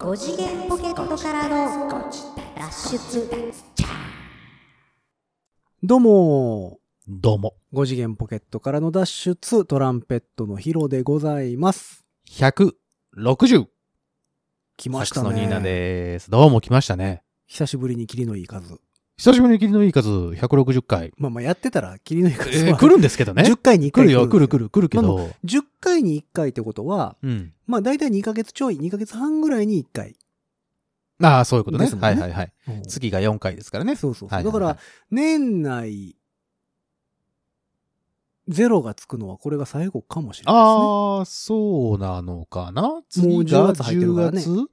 5次元ポケットからの脱出どうもどうも。5次元ポケットからの脱出トランペットのヒロでございます160。来ましたサクソニーナねです。どうも来ましたね。久しぶりに霧のいい数久しぶりに霧のいい数160回。まあまあやってたら霧のいい数は、えー来るんですけどね。10回に1回来るよ、来る来るる来るけまあど。10回に1回ってことはうん。まあ大体2ヶ月ちょい2ヶ月半ぐらいに1回、ああ、そういうことね。ねはいはいはい。うん月が4回ですからね。そうそうそう、はいはいはいだから年内ゼロがつくのはこれが最後かもしれないですねああ、そうなのかな次もう10が月入ってるからね10月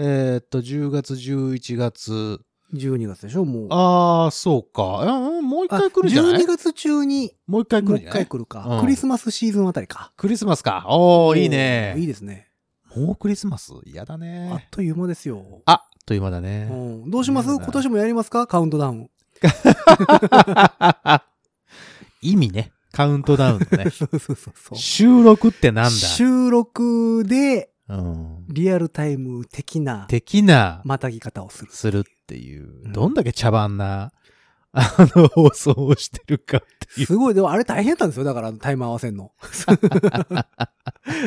えーっと、10月、11月。12月でしょもうああ、そうか。うんもう一回来るんじゃない？12月中にもう一回来もう一るんじゃない？回来るか、うんクリスマスシーズンあたりかクリスマスか。おー、いいね。いいですねもうクリスマス？嫌だあっね。という間ですよ。あっという間だうね。ん、どうします？今年もやりますか？カウントダウン。意味ね。カウントダウンのね。そうそうそうそう。収録ってなんだ？収録でうん。リアルタイム的な的な、またぎ方をする。するっていうう、んどんだけ茶番な、あの、放送をしてるかっていう。すごい、でもあれ大変なんですよ。だからタイム合わせんの。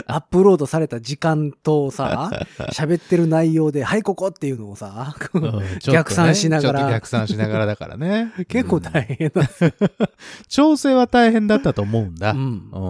アップロードされた時間とさ、喋ってる内容で、はい、ここっていうのをさ、うんね逆算しながら逆算しながらだからね。結構大変なんですよ。調整は大変だったと思うんだ。ううん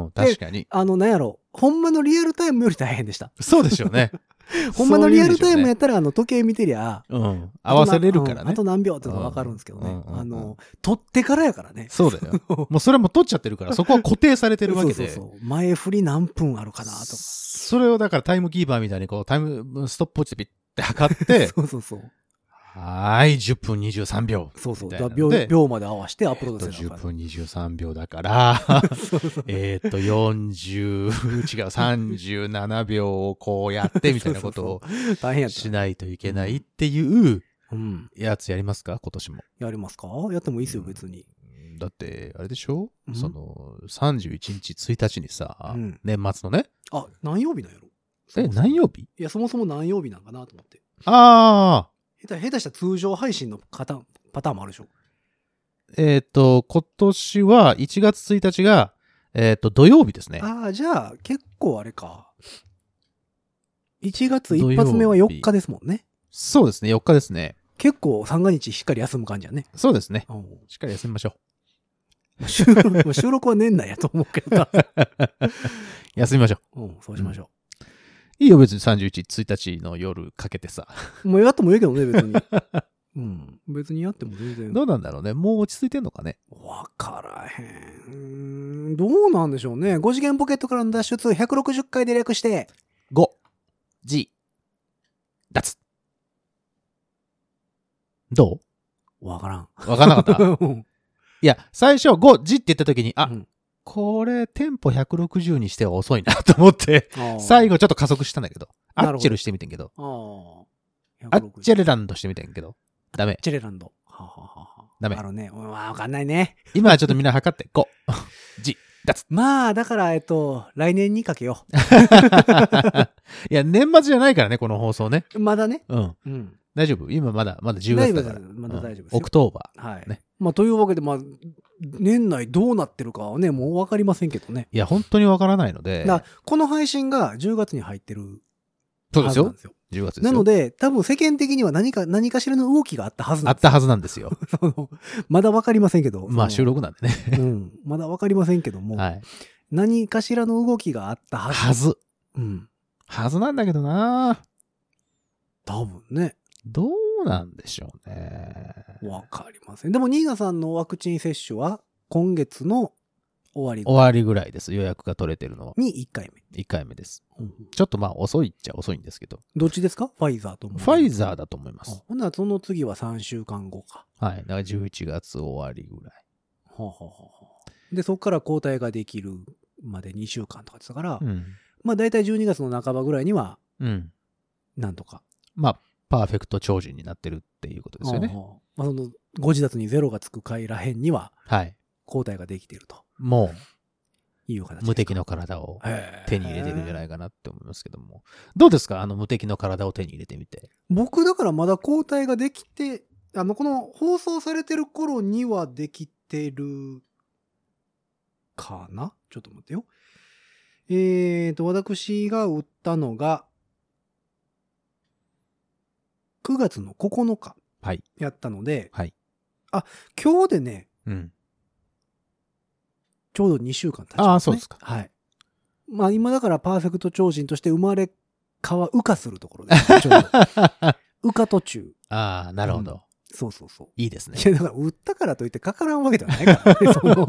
ん、確かに。あの、なんやろ。ほんまのリアルタイムより大変でした。そうでしょうね。ほんまのリアルタイムややったら、あの、時計見てりゃ、うん。合わせれるからねあと。何秒ってのがわかるんですけどね。あの、撮ってからやからね。そうだよ。もうそれも取っちゃってるから、そこは固定されてるわけで。そうそうそう。前振り何分あるかなとか。それをだからタイムキーパーみたいにこうタイムストップウォッチでピッて測って、そうそうそう。はーい、10分23秒。そうそう。みだ秒秒まで合わせてアップロードえっと10せなあかん分23秒だから、えっと、40、違う、37秒をこうやってみたいなことを大変やったし。ないといけないっていううん。やつやりますか？今年も。やりますか？やってもいいですよ、別に。だって、あれでしょ？うんその、31日1日にさうん、年末のね。あ、何曜日なんやろ？え、何曜日？いや、そもそも何曜日なんかなと思って。ああ、下手したら通常配信のパターン、パターンもあるでしょ？えっ、と、今年は1月1日が、えっ、と、土曜日ですね。ああ、じゃあ、結構あれか。1月一発目は4日ですもんね。そうですね、4日ですね。結構三が日しっかり休む感じやね。そうですね。うんしっかり休みましょ収録 収録は年内やと思うけど。休みましょうん、そうしましょう。いいよ、別に31、1日の夜かけてさ。う。もうやってもいいけどね、別に。うん。別にやっても全然。どうなんだろうね。もう落ち着いてんのかね。わからへん。どうなんでしょうね。5次元ポケットからの脱出160回で略して、5、G、脱。どわからん。うわかんなかった？うんいや、最初5、G って言った時に、あ、うんこれ、テンポ160にしては遅いなと思って、最後ちょっと加速したんだけど、アッチェルしてみてんけど、あアッチェル。ルランドしてみてんけど、ダメ。チェレランド。はあはあはあダメあるね。うんわかんないね。今はちょっとみんな測って、5、G、脱。まあ、だから、えっと、来年にかけよ いや、年末じゃないからね、この放送ね。う。まだね。うん。うん。大丈夫？今まだ、まだ10月だから。大丈夫まだ大丈夫ですようん October。はい。ねまあ、というわけで、まあ、年内どうなってるかはね、もうわかりませんけどね。いや、本当にわからないので。だからこの配信が10月に入ってるそうですよはずなんで。すよ。10月ですよ。なので、多分世間的には何か、何かしらの動きがあったはずなんですよあったはずなんですよ。そのまだわかりませんけど。まあ、収。録なんでね。うん。まだわかりませんけども、はい。何かしらの動きがあったはず。はず。うん。はずなんだけどな多分ね。どうなんでしょうね。わかりません。でも、ニーナさんのワクチン接種は、今月の終わり終わりぐらいです。予約が取れてるのは。に1回1回目です。目。うんちょっとまあ遅いっちゃ遅いんですけど。どっちですか？ファイザーと思う。ファイザーだと思いまあす。ほんならその次は3週間後か。はい。だから11月終わりぐらい。はあはあで、そこから抗体ができるまで2週間とかですから、うん。まあ大体12月の半ばぐらいには、うん。なんとか。まあ、パーフェクト超人になってるっていうことですよね。まあその、ご自立にゼロがつく回らへんには、はい。抗体ができているともいう形。無敵の体を手に入れてるんじゃないかなって思いますけども。どうですか？あの無敵の体を手に入れてみて。僕だからまだ交代ができて、あの、この放送されてる頃にはできてるかな？ちょっと待ってよ。えーと、私が売ったのが、9月の9日はい。やったので、はい。今日でね、うん。ちょうど2週間経ちます、ね。ああそうですかはい。まあ今だからパーフェクト超人として生まれ変わ、羽化するところで。ちょうど羽化途中。ああ、なるほど。そうそうそう。いいですねい。や、だから、売ったからといってかからんわけではないからね。その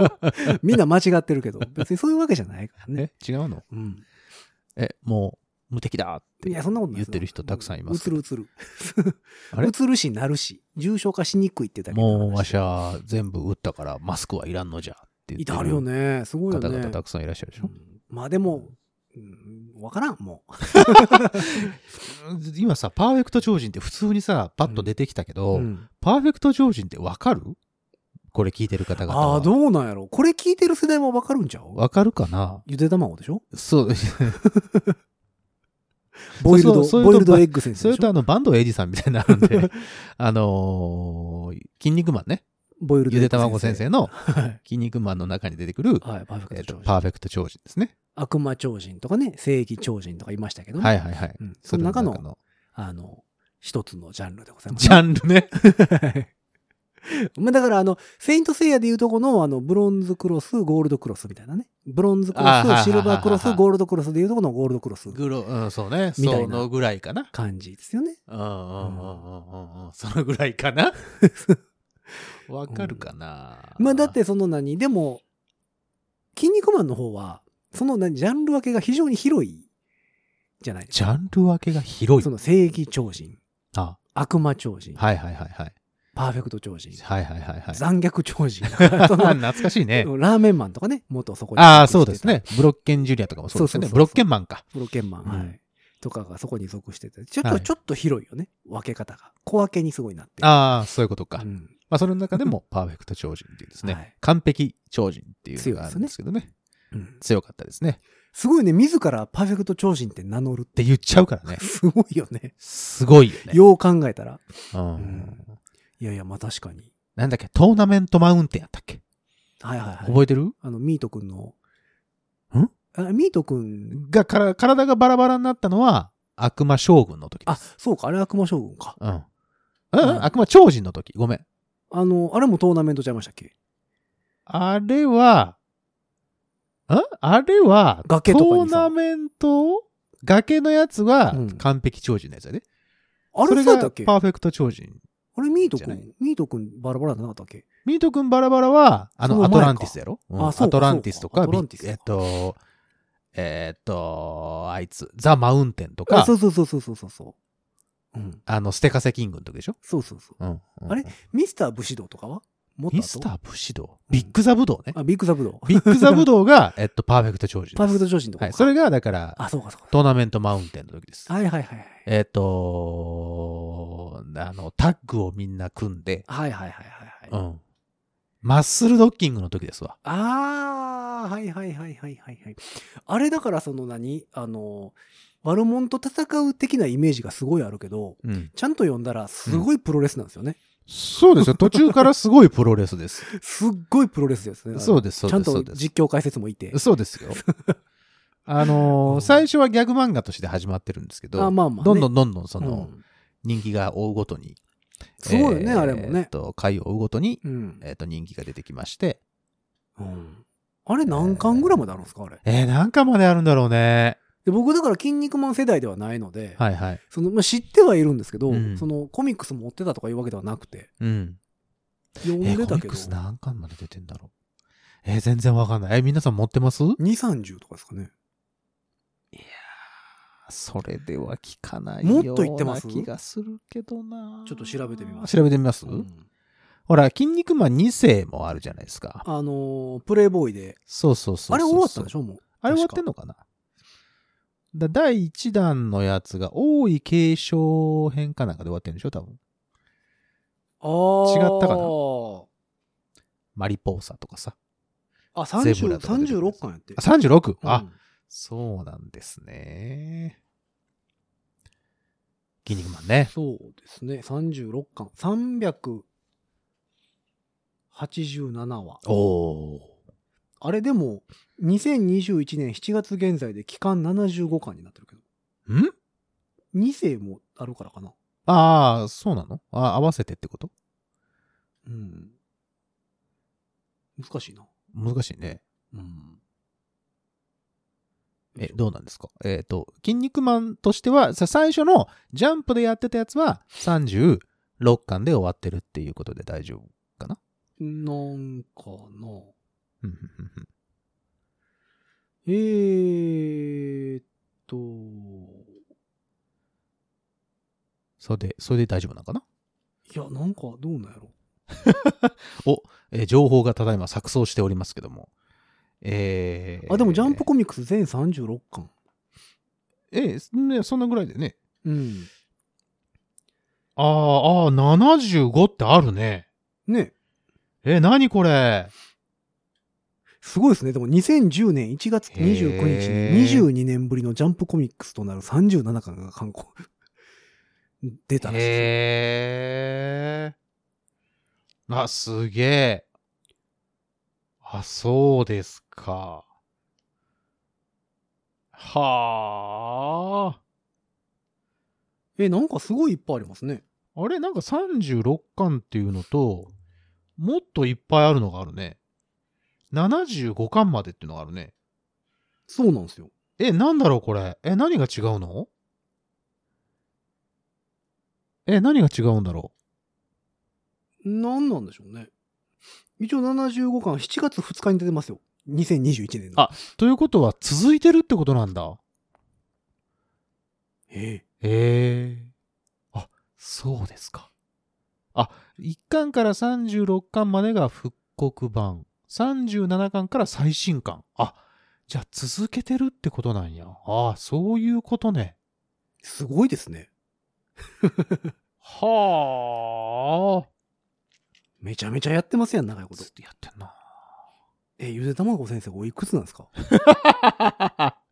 みんな間違ってるけど、別にそういうわけじゃないからね。え違うの？うん。え、もう無敵だっていや、そんなこと言ってる人たくさんいます。映る映る。あれ？映るし、なるし、重症化しにくいってだけもうわしは全部打ったからマスクはいらんのじゃって言ってるよね。すごいよね。方々たくさんいらっしゃるでしょ？うんまあでも、うんわからん、も 今さ、パーフェクト超人って普通にさ、パッと出てきたけう。ど、うんパーフェクト超人ってわかる？これ聞いてる方々は。ああ、どうなんやろ。これ聞いてる世代はわかるんちゃう？わかるかな？ゆで卵でしょ？そう、boiled、boiled eg g 先生それとあの、バンドエイジさんみたいになるんで、あのー、筋肉マンね、 boiled ゆで卵先生のはい。筋肉マンの中に出てくる、はい、パーフェクえっとト超人。パーフェクト超人ですね。悪魔超人とかね、正義超人とかいましたけどね。はいはいはい。うんその中のあの、一つのジャンルでございます。ジャンルね。まあだからあの、セイントセイヤでいうとこの、あの、ブロンズクロス、ゴールドクロスみたいなね。ブロンズクロス、シルバークロス、ゴールドクロスでいうとこのゴールドクロスグロ、うん、そうね。みたいなそのぐらいかな。感じですよね。うんうんうんうんうんうん。そのぐらいかな。わかるかな。まあだっ、てその何、でも、筋肉マンの方は、その何、ジャンル分けが非常に広いじゃないですか。ジャンル分けが広いそ。の正義超人、あ、悪魔超人、はいはいはいはい。パーフェクト超人、はいはいはいはい。残虐超人。懐かしいね。ラーメンマンとかね、元そこに。ああ、そうですね。。ブロッケンジュリアとかもそうですよね。ブロッケンマンか。プロケンマン、うんはい。とかがそこに属してて、ちょっと、はいちょっと広いよね。分け方が。小分けにすごいなってる。ああ、そういうことか。うんまあ、それの中でもパーフェクト超人っていうですね、はい完璧超人っていうのがあるんですけどね。うん強かったですね。すごいね、自らパーフェクト超人って名乗るっ。ってて言っちゃうからね。すごいよね。すごいよね。よう考えたら。うんんいやいや、まあ確かに。なんだっけ、トーナメントマウンテンやったっけ？はいはいはい。覚えてる？あの、ミートくんの。ん？あミートくん、がから、体がバラバラになったのは、悪魔将軍の時であ、す。そうか、あれ悪魔将軍か。うん。うん、悪魔超人の時？ごめん。あの、あれもトーナメントちゃいましたっけ？あれは、んあれは、崖とかにさトーナメント？崖のやつはうん完璧超人のやつやで。あそれがれそうやったっけ？パーフェクト超人。あれミートくん、ミートくんバラバラじゃなかったっけミート君バラバラは、あの、アトランティスやろ、うん。アトランティスとか、えっと、えっと、あいつ、ザ・マウンテンとあか、そうそうそうそうそうそうそう。うん。あの、ステカセキングの時でしょ？そうそうそう。うん。うん。あれ？ミスター武士道とかは？もっと後？ミスター武士道ビッグザブドウね。あ、ビッグザブドウ。ビッグザブドウが、えっと、パーフェクト超人です。パーフェクト超人とか。はい。それが、だから、あ、そうかそうか。トーナメントマウンテンの時です。はいはいはいはい。えっと、あの、タッグをみんな組んで、はいはいはいはいはい。うん。マッスルドッキングの時ですわ。あー、はいはいはいはいはいはい。あれだからその何？あの、悪者と戦う的なイメージがすごいあるけど、うん。ちゃんと読んだらすごいプロレスなんですよね。そうですよ。途中からすごいプロレスです。すっごいプロレスですね。そうですそうですちゃんと実況解説もいて。そうですよ。あのーうん最初はギャグ漫画として始まってるんですけど、あまあまあねどんどんどんどんその、うん人気が追うごとに、すごいよね、えーあれもねえっ。と、回を追うごとに、うん。えっと、人気が出てきまして、うんあれ何巻ぐらいまであるんですかあれ？えー、何巻まであるんだろうね。で僕だから筋肉マン世代ではないので、はいはい。そのまあ、知ってはいるんですけど、うんそのコミックス持ってたとかいうわけではなくて、うん。読んえー、でたけど、コミックス何巻まで出てんだろう。えー、全然わかんない。えー、皆さん持ってます？2、30とかですかね。それでは聞かないもっと言ってます？気がするけどな。ちょっと調べてみます調べてみます、うんほら、筋肉マン2世もあるじゃないですか。あのープレイボーイで、そうそうそうそうあれ終わったんでしょ？もう。あれ終わってんのかな？だ第1弾のやつが、王位継承編かなんかで終わってんでしょ多分。あー違ったかな？マリポーサとかさ。あ、ゼブラ30とか出てくる36巻やってあ、。36? あ、うんそうなんですね。筋肉マンね。そうですね。36巻。387話。おおあれでも、2021年7月現在で期間75巻になってるけど。ー。ん？2世もあるからかな。ああ、そうなの？あ合わせてってこと？うん。難しいな。難しいね。うん。え、どうなんですか？えっ、と、筋肉マンとしては、さ最初のジャンプでやってたやつは36巻で終わってるっていうことで大丈夫かな？なんかな。うんうんうんうんえーっと、それで、それで大丈夫なのかな？いや、なんかどうなんやろ。えー情報がただいま錯綜しておりますけども。えー、あ、でもジャンプコミックス全36巻。えーね、そんなぐらいでね。うん。あーあー、75ってあるね。ね。え、何これ？すごいですね。でも2010年1月29日に22年ぶりのジャンプコミックスとなる37巻が刊行。出たらしいですよ。へえ。あ、すげえ。あ、そうですか。はあ。え、なんかすごいいっぱいありますね。あれなんか36巻っていうのと、もっといっぱいあるのがあるね。75巻までっていうのがあるね。そうなんですよ。え、なんだろうこれ。え、何が違うの？え、何が違うんだろなんなんでしょうね。一応75巻7月2日に出てますよ。2021年の。あうということは続いてるってことなんだ。えへえ。あ、そうですか。あ、1巻から36巻までが復刻版。37巻から最新巻。あ、じゃあ続けてるってことなんや。ああ、そういうことね。えすごいですね。はあ。めちゃめちゃやってますやん、長いことずっ。とやってんな。え、ゆでたまご先生おいくつなんですか？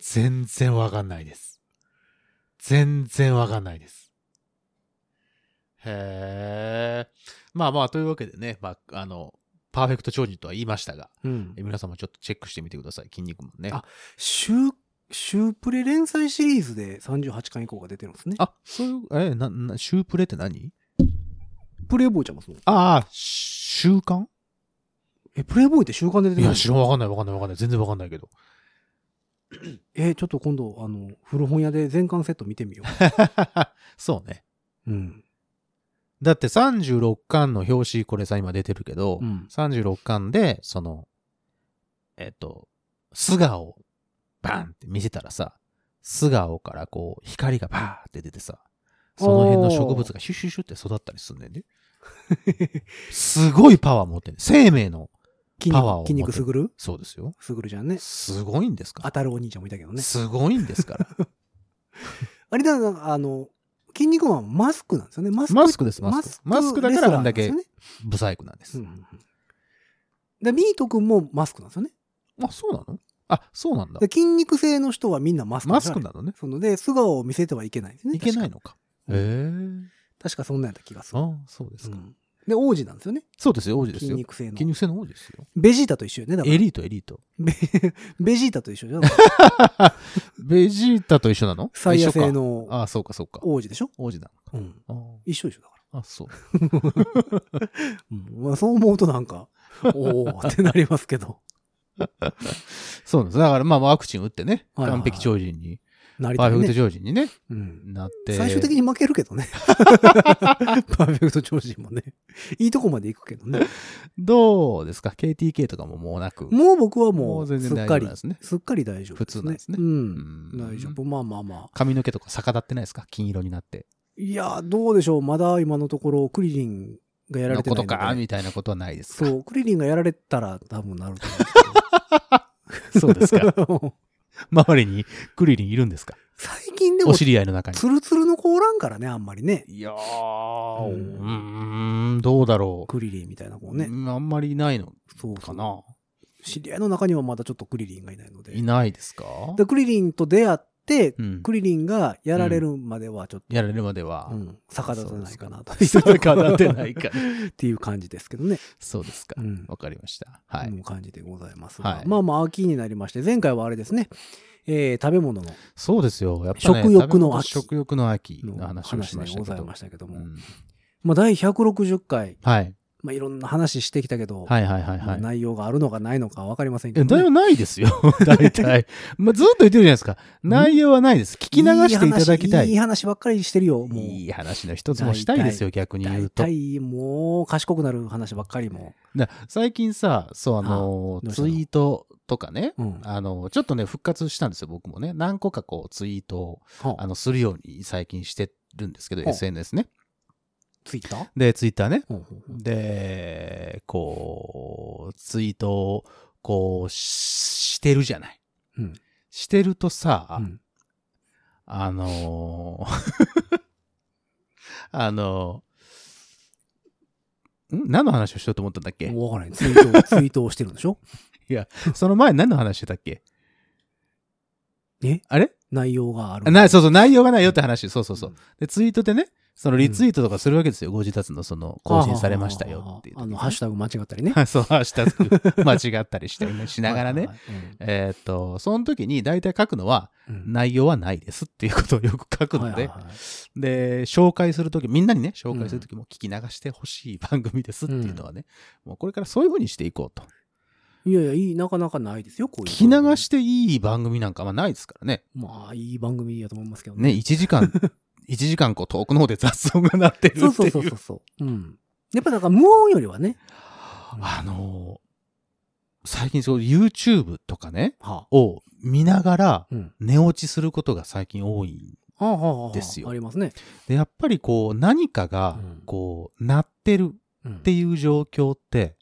全然わかんないです。全然わかんないです。へえ。まあまあ、というわけでね、まあ、あの、パーフェクト超人とは言いましたが、うんえ。皆さんもちょっとチェックしてみてください。筋肉マンね。あ週、週プレ連載シリーズで38巻以降が出てるんですね。あ、そういう、え、な、な、シュープレって何？プレイボーイちゃいますもん。ああ、習慣え、プレイボーイって週刊で出てるいや、知らん、わかんない、わかんない、わかんない。全然わかんないけど。え、ちょっと今度、あの、古本屋で全巻セット見てみよ そうね。う。うん。だって36巻の表紙、これさ、今出てるけど、うん。36巻で、その、えっと、素顔をバンって見せたらさ、素顔からこう、光がバーって出てさ、その辺の植物がシュッシュッシュって育ったりすんねんで。すごいパワー持ってんねん生命の、筋パワーを持肉、筋肉すぐる？そうですよ。すぐるじゃんね。すごいんですか？ら。当たるお兄ちゃんもいたけどね。すごいんですから。あれだな、あの、筋肉マンはマスクなんですよね。マスク。マスクですマスクマスクだからあんだけブサイクなんです。で、ミート君もマスクなんですよね。あ、そうなの？あ、そうなんだで。筋肉性の人はみんなマスクマスクなのね。そので、素顔を見せてはいけないんですね。いけないののか。へえ。確かそんなんやった気がする。あそうですか。うんで、王子なんですよね。そうですよ、王子ですよ。筋肉性の筋。肉性の王子ですよ。ベジータと一緒よね。だからエリート、エリート。ベ ベジータと一緒じゃん。ベジータと一緒なの？サイヤ製一緒かのああ、そうか、そうか。王子でしょ？王子なうん。一緒一緒だかああ、そう。ら。うんまあ、そう思うとなんか、おおってなりますけど。そうなんです。だから、まあ、ワクチン打ってね、完璧超人に、なりたいねパーフェクト。超人にね、うん。なって。最終的に負けるけどね。パーフェクト超人もね。いいとこまで行くけどね。どうですか ?KTK とかももうなく。もう僕はももう、すっかりすね、すっかり大丈夫普通なんですねう。うんん大丈夫。まあまあまあ。髪の毛とか逆立ってないですか？金色になって。いや、どうでしょう。まだ今のところ、クリリンがやられのてないので。ことか、みたいなことはないですか？そう、クリリンがやられたら多分なると思うんですけど。そうですか 周りにクリリンいるんですか？最近でもお、知り合いの中に。ツルツルの子おらんからね、あんまりね。いやー、ううんーん、どうだろう。クリリンみたいな子ね。うんあんまりいないのそうそうかな。知り合いの中にはまだちょっとクリリンがいないので。いないですか？でクリリンと出会って、うんクリリンがやられるまではちょっと、やられるまでは。うん、逆立たないかなと。逆立てないか。っていう感じですけどね。そうですかう。ん。わかりました。はい。感じでございますが。はいまあまあ、秋になりまして、前回はあれですね、えー食べ物のそうですよ。やっぱね、食欲の秋食欲の秋のの話をし話でございましたけど。も、うんまあ、第160回、はい。まあ、いろんな話してきたけど、はいはいはいまあはい。内容があるのかないのか分かりませんけえ、ど、ね。だいぶないですよ。大体。まあ、ずっと言ってるじゃないですか。内容はないです。聞き流していただきたい。いい話ばっかりしてるよ、もう。いい話の一つもしたいですよ、逆に言大うと。体もう賢くなる話ばっかりも。だ最近さ、そう、あのはあどうしたの？ツイートとかね、うん。あの、ちょっとね、復活したんですよ、僕もね。何個かこう、ツイートを、はあの、するように最近してるんですけど、はあ SNS ね。ツイッター？で、ツイッターね。ほうほうほうで、こう、ツイートを、こう、ししてるじゃない。うんしてるとさ、うんあのー あのーん？何の話をしようと思ったんだっけ？もう分からない。ツイートを、ツイートをしてるんでしょ？その前何の話してたっけ？え？あれ？内容がある。なそうそう、内容がないよって話。そうそうそうう。んで、ツイートでね、そのリツイートとかするわけですよ。ご自立のその、更新されましたよっていうね。あの、ハッシュタグ間違ったりね。そう、ハッシュタグ間違ったりしてねしながらね。はいえーっと、その時に大体書くのは、内容はないですっていうことをよく書くので、はいはいはいで、紹介するとき、みんなにね、紹介するときも聞き流してほしい番組ですっていうのはね、もうこれからそういう風にしていこうと。いやいや、いい、なかなかないですよ、こういう。聞き流していい番組なんかはないですからね。まあ、いい番組やと思いますけどね、1時間、1時間こう遠くの方で雑音が鳴ってるっていう。そうそうそうそうそう。うん。やっぱだから無音よりはね。あのー最近そう YouTube とかね、はを見ながらうん。寝落ちすることが最近多い。はあはあはあですよありますね。で、やっぱりこう何かがうんこう鳴ってるうんっていう状況って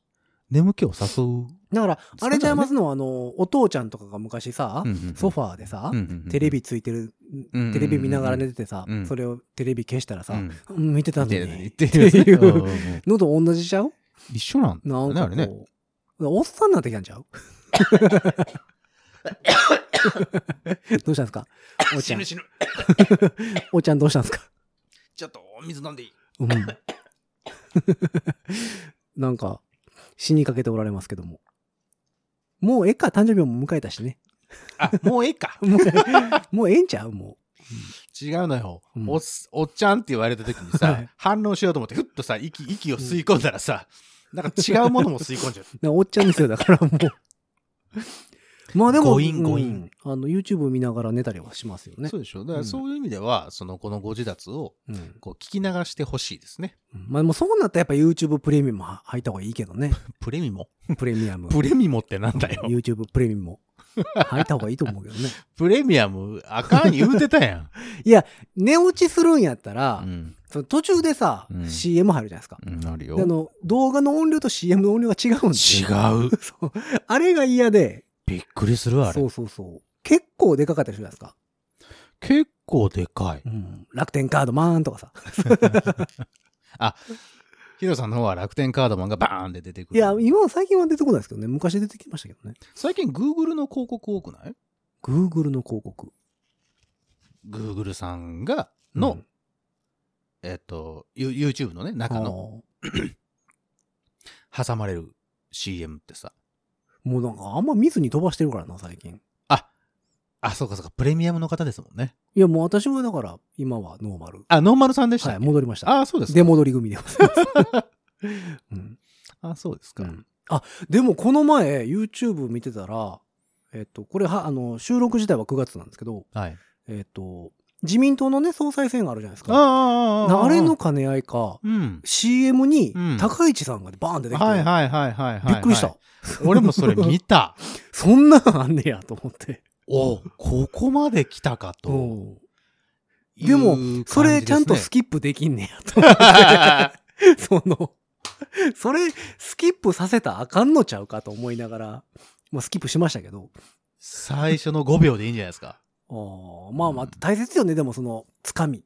眠気を誘う。だから、かあれちゃいますのは、あの、お父ちゃんとかが昔さ、ソファーでさ、テレビついてるテレビ見ながら寝ててさ、うんそれをテレビ消したらさ、うん。うん見てたのに。っってていうのと同じちゃう？一緒なんだなんよね、あれね。おっさんになってきたんちゃう？どうしたんですか？おっちゃん。死ぬ。おっちゃんどうしたんですか？ちょっとお水飲んでいい。うん。なんか、死にかけておられますけども。もうええか、誕生日も迎えたしね。あ、もうええか。もうもうええんちゃうも違うのよ、うんおっ。おっちゃんって言われた時にはさい、反応しようと思って、ふっとさ、息、息を吸い込んだらさ、なんか違うものも吸い込んじゃう。う。おっちゃんですよ、だからもう。まあでも、ゴインゴインうんあの、YouTube 見ながら寝たりはしますよねそ。うでしょだからうんそういう意味では、その、このご自立を、うんこう、聞き流してほしいですね。まあでもそうなったらやっぱ YouTube プレミアムは入った方がいいけどね。プレミモ。プレミアム。プレミモってなんだよ。YouTube プレミアムも。入った方がいいと思うけどね。プレミアム、あかん言うてたや いや、寝落ちするんやったら、ん。うん。その途中でさ、うん CM 入るじゃないですか。うん、あるよ。であの、動画の音量と CM の音量が違うんですよ。違う。そう。あれが嫌で、びっくりするあれそう。そうそう。結構でかかったりするじゃないですか。結構でかい。うん。楽天カードマーンとかさ。ヒロさんの方は楽天カードマンがバーンって出てくる。いや、今は最近は出てこないですけどね。昔出てきましたけどね。最近 Google の広告多くない？Google の広告。?Google さんが、の、うんえっと、ユ YouTube のね、中の 挟まれる CM ってさ。もうなんかあんま見ずに飛ばしてるからな、最近。あ、あ、そうかそうか、プレミアムの方ですもんね。いや、もう私はだから、今はノーマル。あ、ノーマルさんでしたはい、戻りました。あ、そうですか。出戻り組でございます。うんあ、そうですか。うんあ、でもこの前、YouTube 見てたら、えっと、これは、あの、収録自体は9月なんですけど、はい。えっと、自民党のね、総裁選があるじゃないですあか。ああああれの、兼ね合いか、うん。CM にうん高市さんがバーン出てきて、はいはいはいはいはい。びっくりした。。俺もそれ見た。そんなんあんねやと思って。おここまで来たかとでも。それちゃんとスキップできんねやと。その、それスキップさせたらあかんのちゃうかと思いながら、まあスキップしましたけど、最初の5秒でいいんじゃないですか。あああまあまあ、大切よね、でもその、つかみ。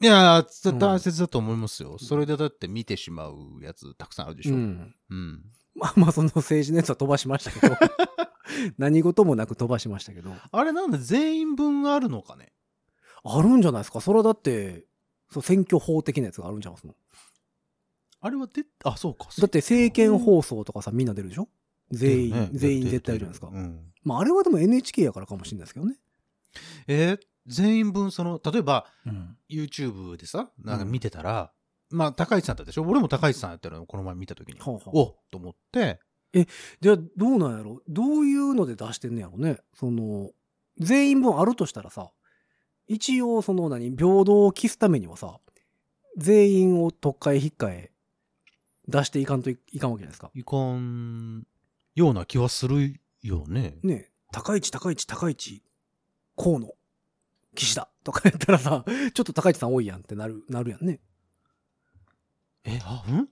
いや大切だと思いますよ。それでだって見てしまうやつたくさんあるでしょ。ううん。ん。まあまあ、その政治のやつは飛ばしましたけど。何事もなく飛ばしましたけど。あれなんで全員分あるのかね？あるんじゃないですか？それはだって、そう選挙法的なやつがあるんじゃないですかあれはで、あ、そうか。だって政見放送とかさ、みんな出るでしょ？全員、ね全員絶対いるじゃないですか。うん。まあ、あれはでも NHK やからかもしれないですけどね。えー全員分、その、例えば、うん。YouTube でさ、なんか見てたら、まあ、高市さんだったでしょ？俺も高市さんやったのこの前見たときに。おと思って、じゃあ、どうなんやろ？どういうので出してんねやろね？その、全員分あるとしたらさ、一応その何、平等を期すためにはさ、全員を特会引っかえ出していかんといいかんわけじゃないですか。いかんような気はするよね。ねえ高市高市高市河野岸田とかやったらさ、ちょっと高市さん多いやんってなる、なるやんね。え、あ、ん？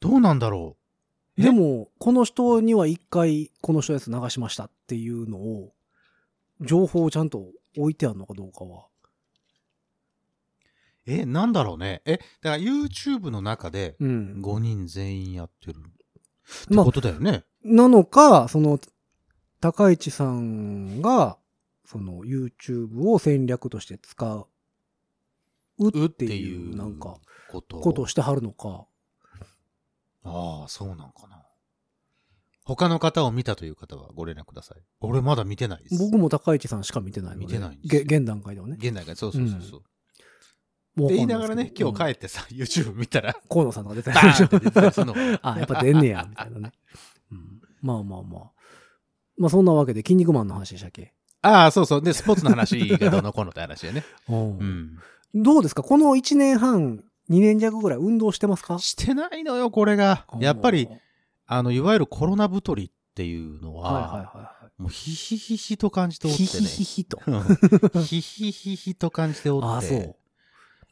どうなんだろえ？でも、この人には一回この人のやつ流しましたっていうのを、情報をちゃんと置いてあるのかどうかは。う。え、なんだろうね。え、だから YouTube の中でうん。5人全員やってる。ってまあことだよね。なのか、その、高市さんが、その YouTube を戦略として使ううっていう、なんか、こと。をしてはるのか。ああ、そうなんかな。他の方を見たという方はご連絡ください。俺まだ見てないです。僕も高市さんしか見てないので。見てない現段階ではね。現代が、そうそうそうそう。もうって言いながらね、今日帰っってさ、YouTube 見たら、河野さんとか出たりするの あ、やっぱ出んねや、みたいなね。うんまあまあまあ。まあそんなわけで、筋肉マンの話でしたっけ？ああ、そうそう。で、スポーツの話が どうのこうのって話やね。うんうん。どうですかこの1年半、2年弱ぐらい運動してますか？してないのよ、これが。やっぱり、あの、いわゆるコロナ太りっていうのは、はいはいはいはもうヒヒヒヒと感じておい。ってね。ヒヒヒヒと。うんヒヒヒヒと感じておって。ああ、そう。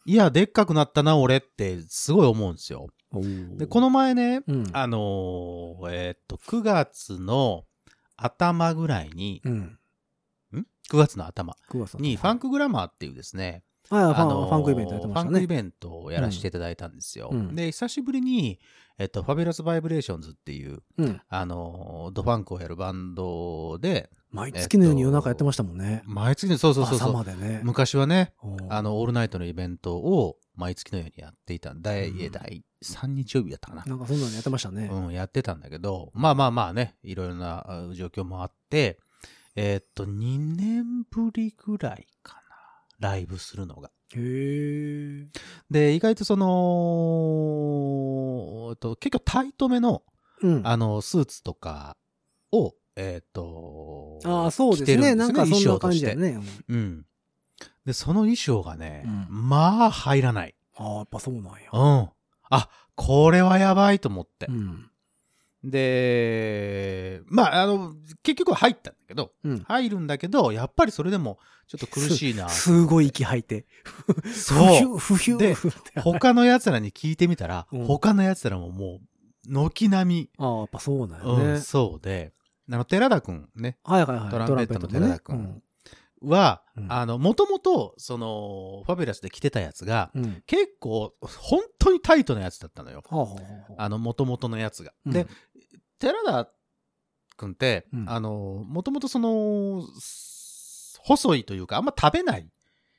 いや、でっかくなったな、俺って、すごい思うんですよ。で、この、の前ね、うん。あのーえーっと、9月の頭ぐらいに、うん。ん ?9 月の頭9月に、ファンクグラマーっていうですね、はい、ファン、のーファンクイベントやってましたね。ファンクイベントをやらせていただいたんですよ。うんで、久しぶりに、えっと、ファビュラスバイブレーションズっていう、うん。あのードファンクをやるバンドで、毎月のように夜中やってましたもんね。毎月の、そうそうそう朝そう。までね。昔はね、うんあの、オールナイトのイベントを毎月のようにやっていた。第、うん第3日曜日やったかな。なんかそんなのやってましたね。うん、やってたんだけど、まあまあまあね、いろいろなあ状況もあって、えーっと、2年ぶりぐらいかな。ライブするのが。へえ。で、意外とその、えっと結構タイトめの、うん。あの、スーツとかを、えーっと、ああ、そうです着てるね。なんかそんな感じだよね。うんうん。で、その衣装がね、うんまあ入らない。ああ、やっぱそうなんや。うん。あ、これはやばいと思ってう。ん。で、まあ、あの、結局は入ったんだけど、うん。入るんだけど、やっぱりそれでもちょっと苦しいな。すすごい息吐いて。そう。ふひゅ、で 他の奴らに聞いてみたら、うん他の奴らももう、軒並ああ、やっぱそうなんみ、うん、やね。そうで、あの、寺田くんね、はいはいはい。トランペットの寺田ねは、うんあの、もともと、その、ファビュラスで着てたやつが、うん。うん。結構、本当にタイトなやつだったのよ。はあはあはあ。あの、もともとのやつが。うんで、、寺田くんって、うんあの、もともとその、す細いというか、あんま食べない。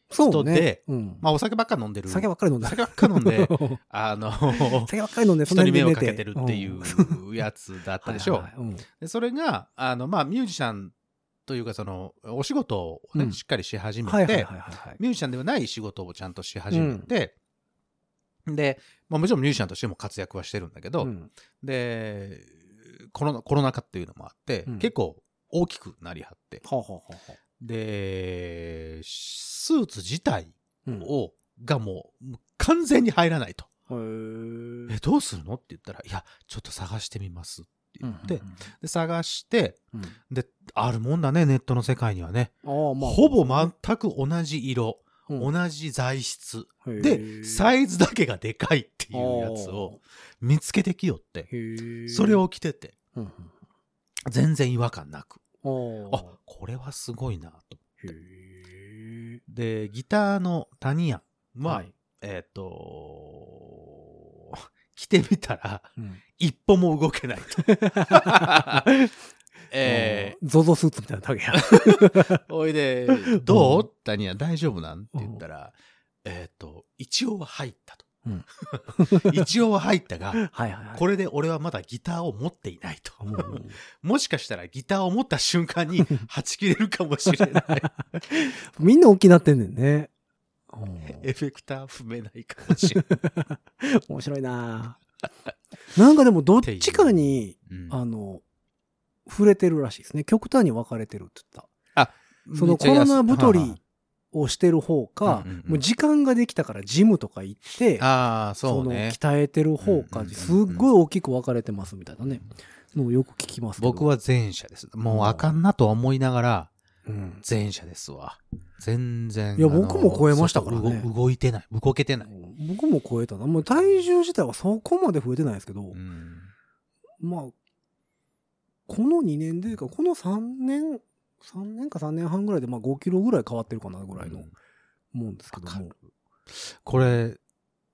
人で。うん。まあ、お酒ばっか飲んでる。酒ばっかり飲んで。酒ばっか飲んで、あの、酒ばっかり飲んで、人に迷惑かけてるっていんうやつだったでしょはいはいはいうんでそれが、あの、まあ、ミュージシャンというか、その、お仕事をね、うんしっかりし始めて。ミュージシャンではない仕事をちゃんとし始めて、で、まあ、もちろんミュージシャンとしても活躍はしてるんだけど、うんでコロナ、コロナ禍っていうのもあって、うん。結構大きくなりはって、はあはあで、スーツ自体うん。を、がもう完全に入らないと。え、どうするのって言ったら、いや、ちょっと探してみますって言って、うんで、探して、うん。で、あるもんだね、ネットの世界にはね。まあほぼ全く同じ色、うん。同じ材質。で、サイズだけがでかいっていうやつを見つけてきよって、それを着てて、うんうん全然違和感なく。ああ、これはすごいなと。へで、ギターの谷屋は、はい。えっ、と、来てみたら、うん一歩も動けないと。えー、ゾゾスーツみたいな竹や。ー、おいで、どう？う谷屋大丈夫なん？って言ったら、えっ、と、一応は入ったと。うん 一応は入ったが、はい。これで俺はまだギターを持っていないと。もしかしたらギターを持った瞬間に はち切れるかもしれない。みんな大きなってんねんね。うんエフェクター踏めないかもしれない。面白いななんかでもどっちかに、うんあの、触れてるらしいですね。極端に分かれてるって言った。そのコロナ太はりをしてる方か、うんうんうんもう時間ができたからジムとか行って、ああああ、そうのね。鍛えてる方か、うんうんうんうんすっごい大きく分かれてますみたいなね、のをよく聞きます。僕は前者です。もうあかんなと思いながら、うん、前者ですわ。全然。いや僕も超えましたからね動いてない。動けてない。僕も超えたな。もう体重自体はそこまで増えてないですけど、うんまあ、この2年でか、この3年、3年か3年半ぐらいで、まあ5キロぐらい変わってるかなぐらいのもんですけども。これ、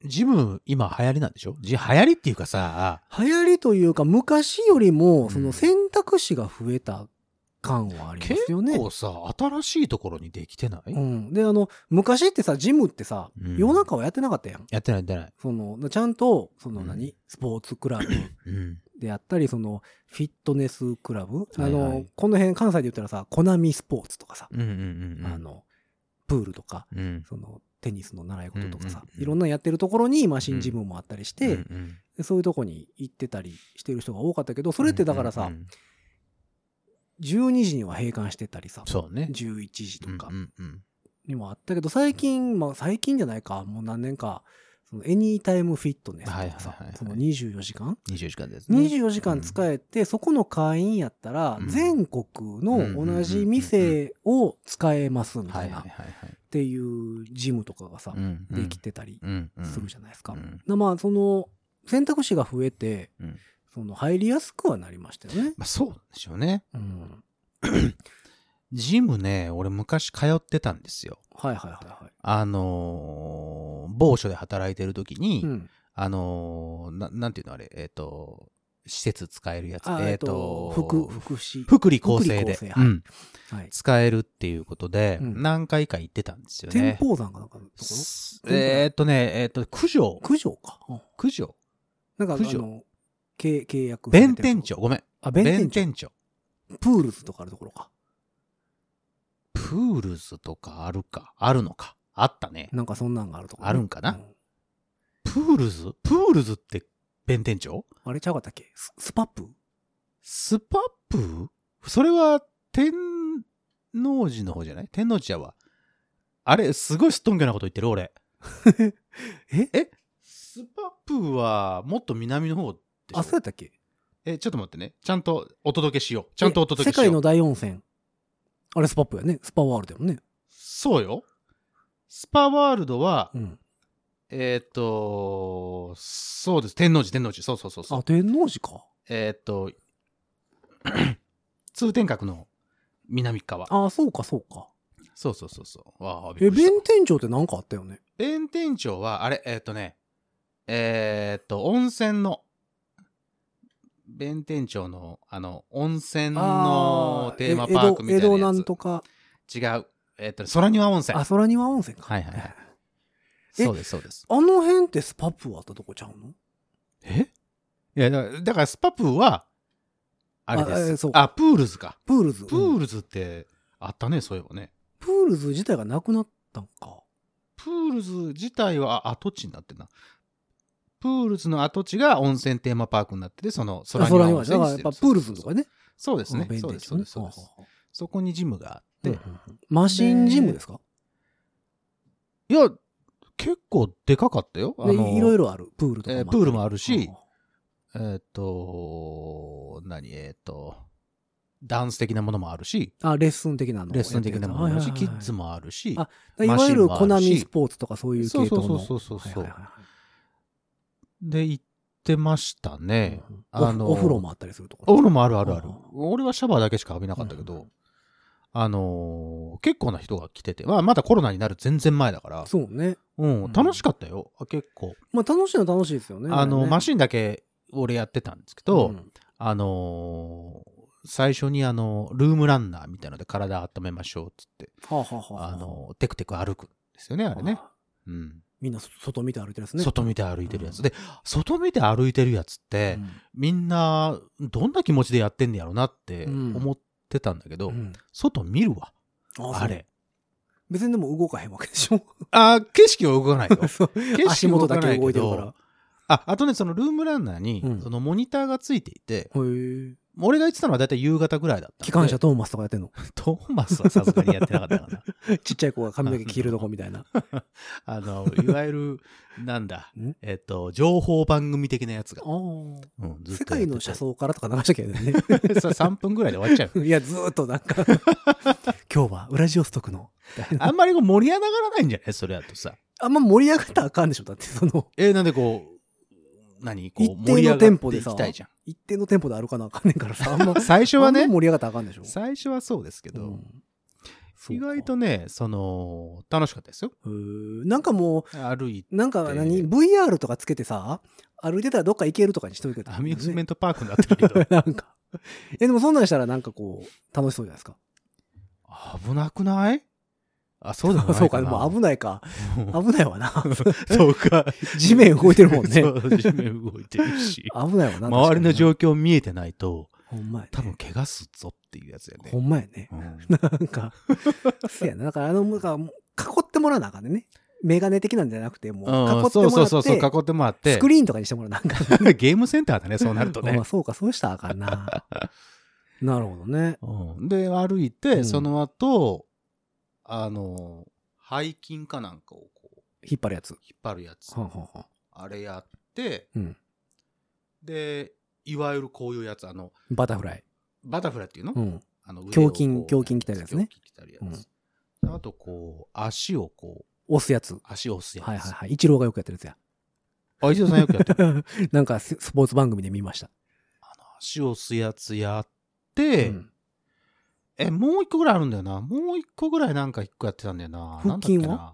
ジム今流行りなんでしょ？じ流行りっていうかさ、流行りというか、昔よりも、んその選択肢が増えた感はありますよね。結構さ、新しいところにできてない、うん。で、あの、昔ってさ、ジムってさ、うん夜中はやってなかったやん。やってないやってない。その、ちゃんと、そのうん何、スポーツクラブうん。であったり、その、フィットネスクラブ、はいはい。あの、この辺、関西で言ったらさ、コナミスポーツとかさ、うんうんうんうん。あ、の、プールとか、うん。その、テニスの習い事とかさうんうん、うん。いろんなやってるところにマシンジムもあったりして、うんうんでそういうとこに行ってたりしてる人が多かったけど、それってだからさうんう、ん12時には閉館してたりさ、そうね。11時とかにもあったけど、最近、まあ最近じゃないか、もう何年か、そのエニータイムフィットネスとかはいはいさその24時間？24時間ですね。24時間使えて、そこの会員やったら、うん全国の同じ店を使えますみたいな、っ。ていうジムとかがさできてたりするじゃないですか。まあ、その、選択肢が増えて、うんその、入りやすくはなりましたよね。まあそうなんでしょうね。うん。ジムね、俺昔通ってたんですよ。はいはいはいはい。あのー某所で働いてる時に、うん。あのーな、なんていうのあれ、えっ、と、施設使えるやつ。あえっとえっと、、福、福祉。福利厚生ではいうんはい。使えるっていうことで、うん何回か行ってたんですよ天ね。保山かなんかのとこす天保山えっとね、えっ、と、九条ろ。九条か。うん九条なんか、あ九条の、契契約弁天町。ごめん。あ、弁。天町。プールズとかあるところか。プールズとかあるか。あるのか。あったね。なんかそんなんがあるところねあるんかな？うプールズ？プールズって弁天町？あれちゃうかったっけ？ススパップ？スパップ？それは天王寺の方じゃない？天王寺やわ。あれ、すごいすっとんきょなこと言ってる俺。え？え？スパップはもっと南の方でしょ？あ、そうやったっけ？え、ちょっと待ってね。ちゃんとお届けしよう。ちゃんとお届けしよう。え世界の大温泉。あれスパップやね。スパワールドやもんね。そうよ。スパワールドは、うん。えーっ、と、そうです。天王寺、天王寺。そうそうそうそうあ、。天王寺か。えーっ、と、通天閣の南側。あ、そうか、そうか。そうそうそうそう。わあ、びえ、弁天町ってなんかあったよね。弁天町は、あれ、えーっ、とね、えーっ、と、温泉の、弁天町の、あの、温泉のテーマパークみたいなやつ。江戸なんとか。違う。えーっ、とね、空庭温泉。あ、空庭温泉か。はいはいはい。えそうです、そうです。あの辺ってスパップあったとこちゃうの？え？いや、だから、だからスパプーは、あれです。あえそうあ、プールズか。プールズ。うんプールズってあったね、そういえばね。プールズ自体がなくなったんか。プールズ自体はあ跡地になってんな。プールズの跡地が温泉テーマパークになってて、そのあ空庭温泉にしてるやっぱプールズとかね。そうですねうん。そうです、弁そうです、そこにジムがあって、うんうんうん。マシンジムですか？いや、結構でかかったよ。あでのいろいろある。プールとかえープールもあるしはえーっと、何、えーっと、ダンス的なものもあるし、ああ、レッスン的なの。レッスン的なものもあるし、キはいはいはいッズもあるし、あいわゆるコナミスーポーツとかそういう系統の。そうそうそうそうそうはいはいはい。で行ってましたね。うんあのおお風呂もあったりするところ。お風呂もあるあるある。うん。俺はシャワーだけしか浴びなかったけど、うんうんあのの、結構な人が来てて、まあ、まだコロナになる全然前だから、そうね。うん、楽しかったよ、あ結構。まあ楽しいのは楽しいですよね。あの、マシシンだけ俺やってたんですけど、あのー最初にあの、ルームランナーみたいので体温めましょうっつって、はあ、はあはあ、あの、テクテク歩くんですよね、あれね。はあうん。みんなそ外見て歩いてるやつね。外見て歩いてるやつ。うんで、外見て歩いてるやつって、みんな、どんな気持ちでやってんねやろなってうん思ってたんだけど、うんうん外見るわ、ああれ。別にでも動かへんわけでしょあー景色は動かないよ。景色足元だけ動かないけど動いてるから。あ、あとね、そのルームランナーに、うんそのモニターがついていて、へえ。俺が言ってたのはだいたい夕方ぐらいだった。機関車トーマスとかやってんの？トーマスはさすがにやってなかったかな。ちっちゃい子が髪の毛切るとこみたいな。あの、いわゆる、なんだん、えっと、情報番組的なやつが。あうん、世界の車窓からとか流したけどね。それ3分ぐらいで終わっちゃう。いや、ずーっとなんか、今日はウラジオストクの。あんまりこう盛り上がらないんじゃない？それだとさ。あんま盛り上がったらあかんでしょだって、その、えーなんでこう、何こう、一定の盛り上がってテンポでさいきたいじゃん。一定のテンポで歩かなあかんねんからさ、あんま、最初はね盛り上がったらあかんでしょ最初はそうですけど、うん意外とね、その、楽しかったですよ。なんかも歩いて、う、なんか何 ?VR とかつけてさ、歩いてたらどっか行けるとかにしといてアミューズメント。トパークになってるけど、なんか。え、でもそんなんしたらなんかこう、楽しそうじゃないですか。危なくない？あ、そうでも ないかな。そうか、でも危ないか。うん危ないわな。そうか。地面動いてるもんね。地面動いてるし。危ないわな。周りの状状況見えてないと、ほんまやね。多分怪我すっぞっていうやつやねほ。んまやね。うんなんか、そうやな。だから、あの、なんか、もう囲ってもらわなあかんね。メガネ的なんじゃなくて、もう、囲うんってもらって、そうそうそうそう、囲ってもらってスク。リーンとかにしてもらわなあかん。ゲームセンターだね、そうなるとねまあ、。そうか、そうしたらあかんな。なるほどね。うんで、歩いうて、んその後、あの、背筋かなんかをこう、引っ張るやつ。引っ張るやつ。はあはあはああれやって、うん。で、いわゆるこういうやつ、あの、バタフライ。バタフライっていうの、うん。あの胸筋胸筋鍛えるやつね胸筋鍛えるやつ。あと、こう、足をこう、押すやつ。足を押すやつ。はいはいはい。イチローがよくやってるやつや。あ、石田さんよくやってる。なんかス、スポーツ番組で見ました。足を押すやつやって、うんえ、もう一個ぐらいあるんだよな。もう一個ぐらいなんか一個やってたんだよな。腹筋は？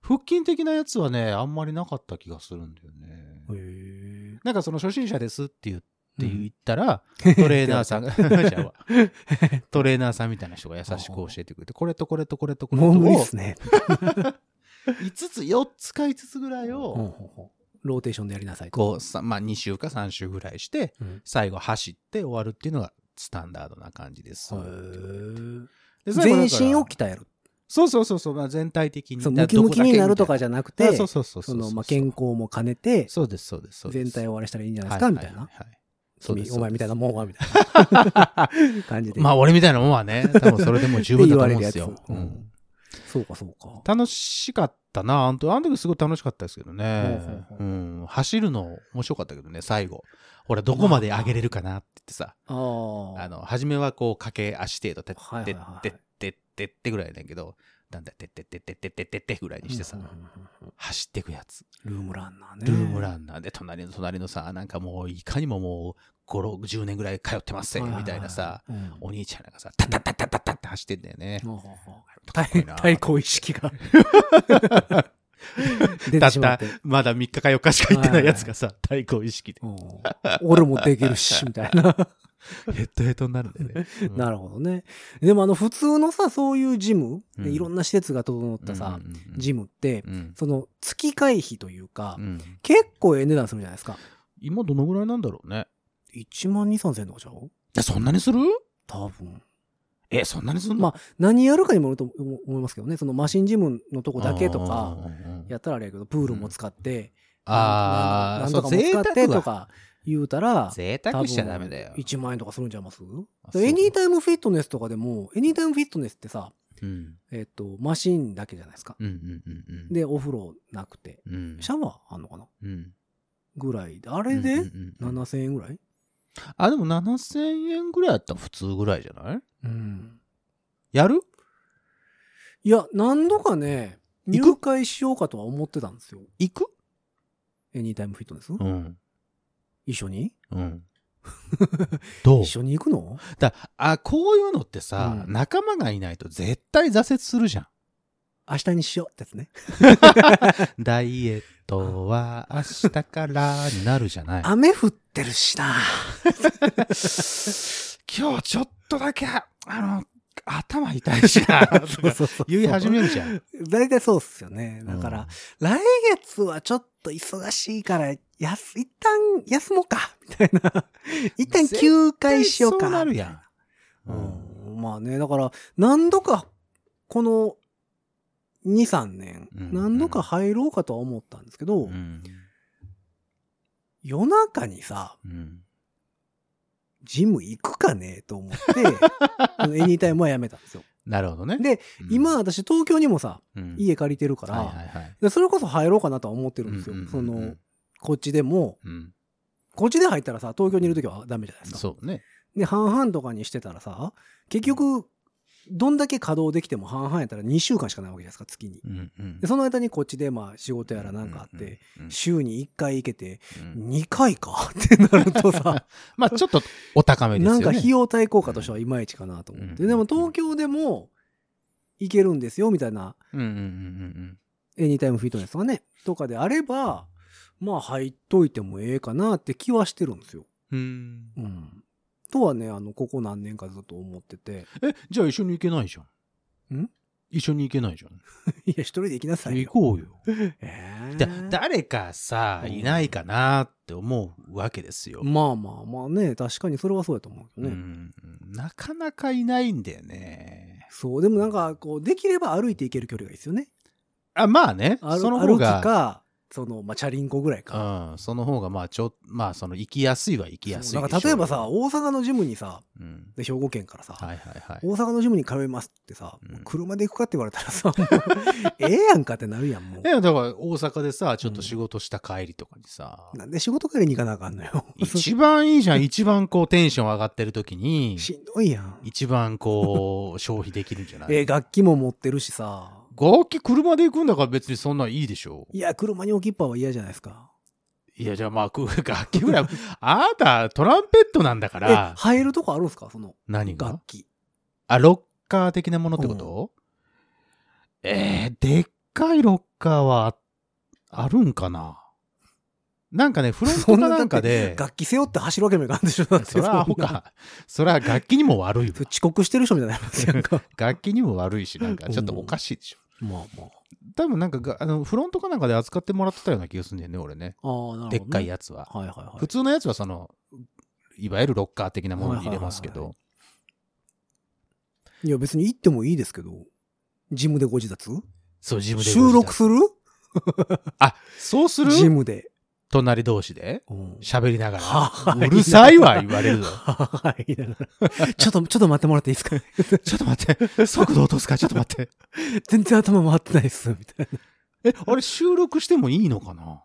腹筋的なやつはね、あんまりなかった気がするんだよね。へえ。なんかその初心者ですって言ってうん言ったら、トレーナーさんが、トレーナーさんみたいな人が優しく教えてくれて、これとこれとこれとこれともう無理っをすね。5つ、4つか5つぐらいを、ローテーションでやりなさいと。こう、さまあ2週か3週ぐらいして、うん最後走って終わるっていうのがスタンダードな感じです。で全身を鍛える。そうそうそうそう、まあ、全体的に。ムキムキになるとかじゃゃなくて、そうそうそうそうその、まあ、健康も兼ねて、そうです、そうです。全体をあれしたらいいんじゃないですか、みたいな。はいお前みたいなもんは、みたいな 感じで。まあ、俺みたいなもんはね、多分それでも十分だと思うんですようんそうか、そうか。楽しかったな。あの時すごい楽しかったですけどねほうん走るの面白かったけどね、最後。俺どこまで上げれるかなっってさ。あの、初めはこう、駆け足程度、てってってってってってぐらいだけど、だんだんてってってってってってってぐらいにしてさ走っていくやつ。ルームランナーね。ルームランナーで、隣の隣のさ、なんかもう、いかにももう、5、6、10年ぐらい通ってますぜ、みたいなさ。お兄ちゃんなんかさ、タッタッタッタッタッタッって走ってんだよね対抗意識が出たったまだ3日か4日しか行ってないやつがさ、対抗意識で、うん俺もできるし、みたいな。ヘッドヘッドになるんだよね。う んなるほどね。でもあの普通のさ、そういうジム、でうんいろんな施設が整ったさ、うんうんうんジムって、うんその月会費というか、うん結構ええ値段するじゃないですか。今どのぐらいなんだろうね。1万2、3千円とかちゃう？え、そんなにする？多分。え、そんなにするの？まあ、何やるかにもよると思思いますけどね。そのマシンジムのとこだけとか、やったらあれやけど、プールも使って、ああ、なんとかって。とか言うたら、贅沢しちゃダメだよ。1万円とかするんちゃいます？エニータイムフィットネスとかでも、エニータイムフィットネスってさ、うん。えっと、マシンだけじゃないですか。うんうんうんうん。で、お風呂なくて。うん、シャワーあんのかな？うん。ぐらいで。あれでうんうんうん7000円ぐらい？あ、でも7000円ぐらいやったら普通ぐらいじゃない？うん。やる？いや、何度かね、入行く？会しようかとは思ってたんですよ。行く？エニータイムフィットネス？うん。一緒に？うん。どう？一緒に行くの？だあ、こういうのってさ、うん仲間がいないと絶対挫折するじゃん。明日にしようってやつね。ダイエットは明日からになるじゃない。雨降ってるしな。今日ちょっとだけ、あの、頭痛いしな、とかそうそう言い始めるじゃん。大体そうっすよね。だから、うん来月はちょっと忙しいから、やす、一旦休もうかみたいな。一旦休会しようか。そうなるやん。うん。まあね、だから、何度か、この、2、3年、うん何度か入ろうかとは思ったんですけど、うん。夜中にさ、うん。ジム行くかねと思って、あのエニタイムはやめたんですよ。なるほどね。で、うん今、私東京にもさ、うん家借りてるから、はいはいはい。でそれこそ入ろうかなとは思ってるんですよ。うんうんうんうんその、こっちでも、うん。こっちで入ったらさ、東京にいるときはダメじゃないですか。そうね。で、半々とかにしてたらさ、結局、どんだけ稼働できても半々やったら2週間しかないわけじゃないですか、月に。うんうんで、その間にこっちでまあ仕事やらなんかあって、、週に1回行けて、うん2回か？ってなるとさ、まあちょっとお高めですよね。なんか費用対効果としてはいまいちかなと思って。うんでも東京でも行けるんですよ、みたいな、うんうんうんうんエニタイムフィットネスとかね、とかであれば、まあ入っといてもええかなって気はしてるんですよ。うん。うん。うん。とはね、あの、ここ何年かずっと思ってて。え、じゃあ一緒に行けないじゃん。ん？一緒に行けないじゃん。いや、一人で行きなさいよ。行こうよ。えだー誰かさ、うんいないかなって思うわけですよ。まあまあまあね、確かにそれはそうやと思うけどね。うんなかなかいないんだよね。そう、でもなんか、こう、できれば歩いて行ける距離がいいですよね。あ、まあね。歩その歩き方が、か、その、まあ、チャリンコぐらいか。うん、その方が、まあ、ちょ、まあ、その、行きやすいは行きやすいでしょなんか例えばさ、大阪のジムにさ、うん。で兵庫県からさ、はいはいはい。大阪のジムに通いますってさ、うん車で行くかって言われたらさ、もう ええやんかってなるやん、もうい。や、だから、大阪でさ、ちょっと仕事した帰りとかにさ、なんで仕事帰りに行かなあかんのよ。一番いいじゃん。一番こう、テンション上がってる時に、しんどいやん。一番こう、消費できるんじゃない？えー楽器も持ってるしさ。楽器車で行くんだから別にそんなんいいでしょ。いや、車に置きっぱは嫌じゃないですか。いや、じゃあまあ、く楽器ぐらい、あなたトランペットなんだかえら、、入るとこあるんすか？その、何が？楽器。あ、ロッカー的なものってこと、えー、でっかいロッカーはあるんかな？なんかね、フロントかなんかで、楽器背負って走るわけにもいかんでしょだってそれはアホか。それは楽器にも悪い遅刻してる人みたいになや。楽器にも悪いし、なんかちょっとおかしいでしょ。まあま多分なんかが、あの、フロントかなんかで扱ってもらってたような気がするんだよね、俺ね。あ。ああ、なるほど、ね。でっかいやつは。はいはいはい。普通のやつはその、いわゆるロッカー的なものに入れますけはいはいど、いや、別に行ってもいいですけど。ジムでご自殺そう、ジムで。収録する？あ、そうする？ジムで。隣同士でうん喋りながはら。うるさいわ、言われるぞ。ちょっと、ちょっと待ってもらっていいですか？ちょっと待って、速度落とすか、ちょっと待って。全然頭回ってないっす、みたいな。え、あれ収録してもいいのかな？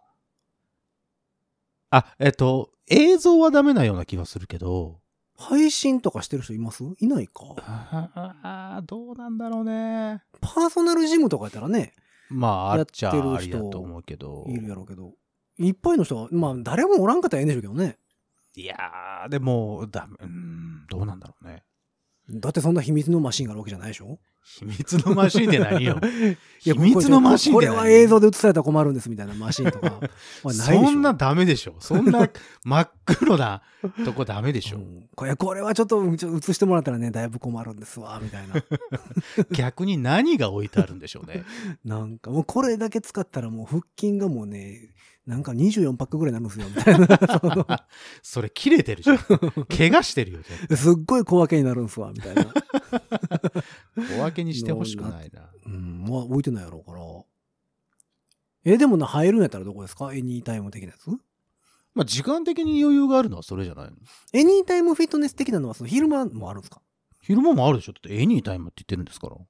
あ、えっと、映像はダメなような気がするけど、配信とかしてる人います？いないか？あーどうなんだろうね。パーソナルジムとかやったらね、まあ、あっちゃありだ人と思うけど。いるやろうけど。いっぱいの人が、まあ、誰もおらんかったらええんでしょうけどね。いやー、でも、ダメ、うん、どうなんだろうね。だってそんな秘密のマシンがあるわけじゃないでしょ？秘密のマシンって何よ？いや秘密のマシンこれは映像で映されたら困るんですみたいなマシンとか はないでしょ。そんなダメでしょ。そんな真っ黒なとこダメでしょ う。んこれこれはちょっとちょっと映してもらったらね、だいぶ困るんですわ、みたいな。逆に何が置いてあるんでしょうね。なんかもうこれだけ使ったらもう腹筋がもうね、なんか24パックぐらいになるんですよ、みたいな。それ切れてるじゃん。怪我してるよ、すっごい小分けになるんすわ、みたいな。小分けにしてほしくないな。うん、まあ置いてないやろうから。え、でもな、入るんやったらどこですか？エニータイム的なやつ？まあ、時間的に余裕があるのはそれじゃないの？エニータイムフィットネス的なのはその昼間もあるんですか？昼間もあるでしょだってエニータイムって言ってるんですから。ああ。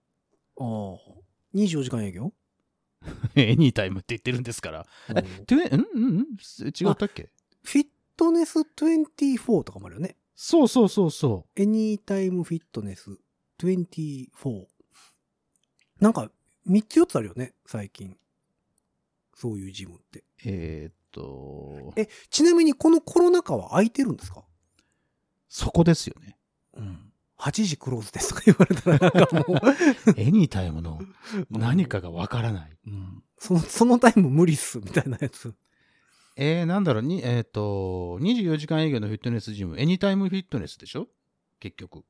24時間営業？エニータイムって言ってるんですから。うんトゥエんうんうん違ったっけ？フィットネス24とかもあるよね。そうそうそうそエニータイムフィットネス24。なんか、3つ4つあるよね、最近。そういうジムって。う。えーっと。え、ちなみにこのコロナ禍は空いてるんですか？そこですよね。うん。8時クローズですとか言われたらなんかもう、エニタイムの何かがわからない。うん。その、そのタイム無理っす、みたいなやつ。えー、なんだろう、に、えっ、と、24時間営業のフィットネスジム、エニタイムフィットネスでしょ？結局。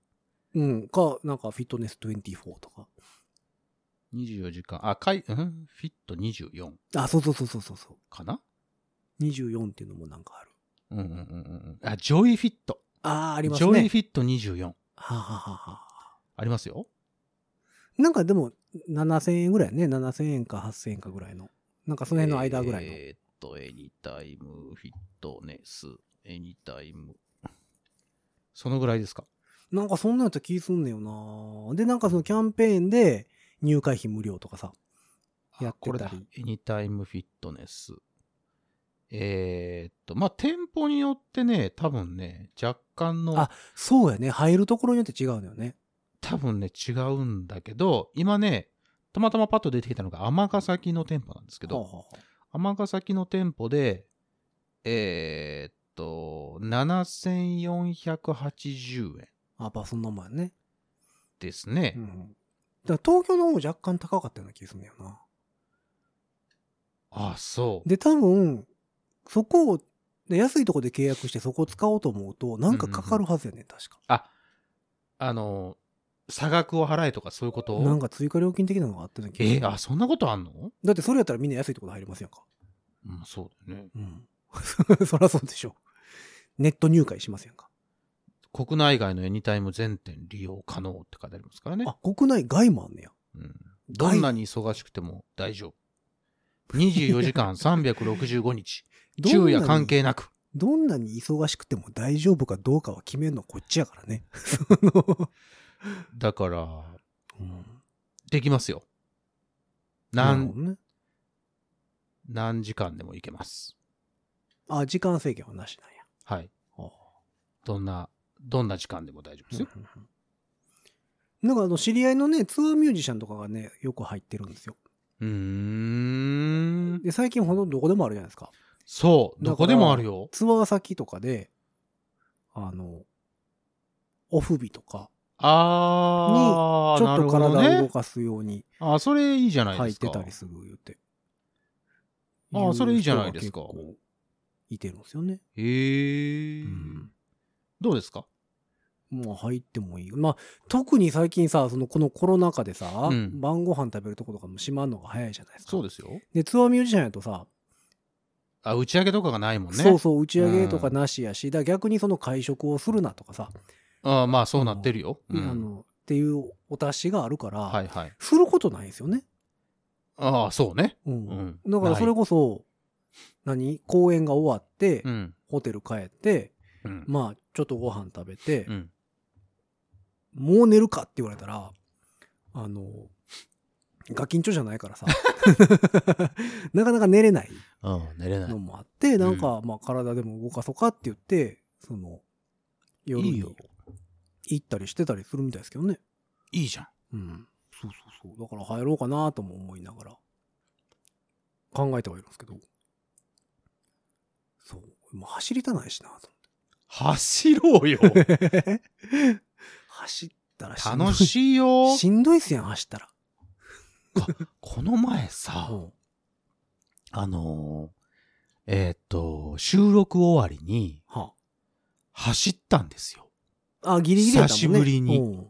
うん。か、なんかフィットネス24とか。24時間、あ、かい、うん？フィット24あ、そうそうそうそうそうそう。かな？24っていうのもなんかある。うんうんうんうん。あ、ジョイフィット。ああ、ありますね。ジョイフィット24。はあ、はあはあはあ、ありますよ。なんかでも、7000円ぐらいね。7000円か8000円かぐらいの。なんかその辺の間ぐらいの。えーっと、エニタイムフィットネス、エニタイム。そのぐらいですか？なんかそんなやつ気すんねよなで、なんかそのキャンペーンで入会費無料とかさ。やってたりあこれだ。エニタイムフィットネス。えーっと、まあ、店舗によってね、多分ね、若干のあ、そうやね。入るところによって違うのよね。多分ね、違うんだけど、今ね、たまたまパッと出てきたのが尼崎の店舗なんですけど、尼崎の店舗で、えーっと、7480円あ、やっぱそんなもんやね。ですね。うんうん。だから東京の方も若干高かったような気がするんだよな。あ、そう。で、多分、そこを、で安いとこで契約してそこを使おうと思うと、なんかかかるはずやね、確か。あ、あの、差額を払えとかそういうこと？なんか追加料金的なのがあったような気がする。えあ、そんなことあんの？だってそれやったらみんな安いところ入りますやんか。うん、そうだよね。うん。そりゃそうでしょ。ネット入会しますやんか。国内外のエニタイム全店利用可能って書いてありますからね。あ、国内外もあんねや。うん、どんなに忙しくても大丈夫。24時間365日。昼夜関係なく。どんなに忙しくても大丈夫かどうかは決めるのはこっちやからね。だから、うんできますよ。何、ね。何時間でもいけます。あ、時間制限はなしなんや。はい。あどんな、どんな時間でも大丈夫ですよ。うんうんうんなんかあの、知り合いのね、ツアーミュージシャンとかがね、よく入ってるんですよ。うーん。で、最近ほとんどどこでもあるじゃないですか。そう。どこでもあるよ。ツアー先とかで、あの、オフ日とか、あー、ちょっと。体を動かすようにあ、それいいじゃない入っですか。てたりする言うて。あそれいいじゃないですかいてるんですよね。へー。うんどうですか？まあ入ってもいい。まあ特に最近さ、そのこのコロナ禍でさ、うん晩ご飯食べるとことかも閉まるのが早いじゃないですか。そうですよ。で、ツアーミュージシャンやとさ、あ、打ち上げとかがないもんね。そうそう、打ち上げとかなしやし、だから逆にその会食をするなとかさ、あまあそうなってるよ。うんあの、っていうお達しがあるから、はいはい。することないですよね。ああ、そうね。うん。うん。だからそれこそ、何？公演が終わって、うん。ホテル帰って、うん。まあ、ちょっとご飯食べて、うん。もう寝るかって言われたら、あの、ガキンチョじゃないからさ、なかなか寝れないうん、寝れないの。もあって、なんか、まあ体でも動かそうかって言って、その、夜に。行ったりしてたりするみたいですけどね。いいじゃん。うん。そうそうそう。だから入ろうかなとも思いながら、考えてはいるんですけど。そう。もう走りたないしなと走ろうよ。思って。走ったらしんどい。楽しいよ。しんどいっすやん、走ったら。この前さ、うんあのーえーっと、収録終わりには走ったんですよ。あ。あ、ギリギリね。久しぶりに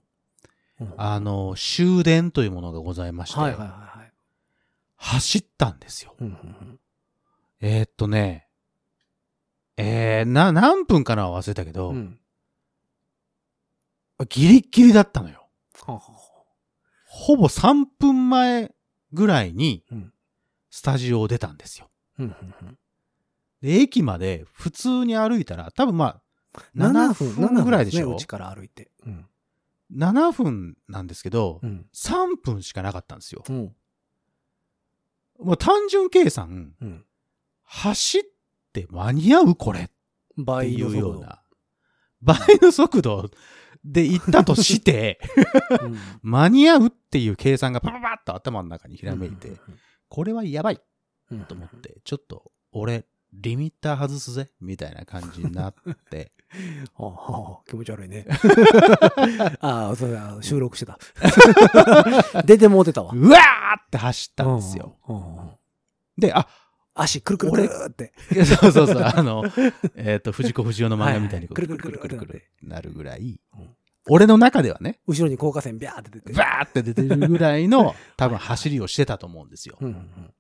あのー終電というものがございまして、はいはいはいはい。走ったんですよ。うんうんうんえーっとね、えー、な、何分かなは忘れたけど、うん。ギリッギリだったのよ。はあはほぼ3分前ぐらいにうん、スタジオを出たんですよ。うんうんうんで、駅まで普通に歩いたら、多分まあ、7 7分、分7分ぐらいでしょ？ね、うちから歩いて。うん。7分なんですけど、うん。3分しかなかったんですよ。うん。もう単純計算、うん。走って間に合うこれってい倍の速度。うような、倍の速度で行ったとして、うん 間に合うっていう計算がパパパッと頭の中にひらめいて、これはやばいうんと思って、ちょっと俺、リミッター外すぜみたいな感じになって、はあはあ気持ち悪いね。ああ、そうだ、収録してた。出てもうてたわ。うわーって走ったんですよ。で、あ、足くるくるくるって。そうそうそう、あの、えっ、と、藤子不二雄の漫画みたいにくるくるくるくるくるなるぐらいうん、俺の中ではね、後ろに高架線ビャーって出て。バーって出てるぐらいの 多分走りをしてたと思うんですよ。うんうん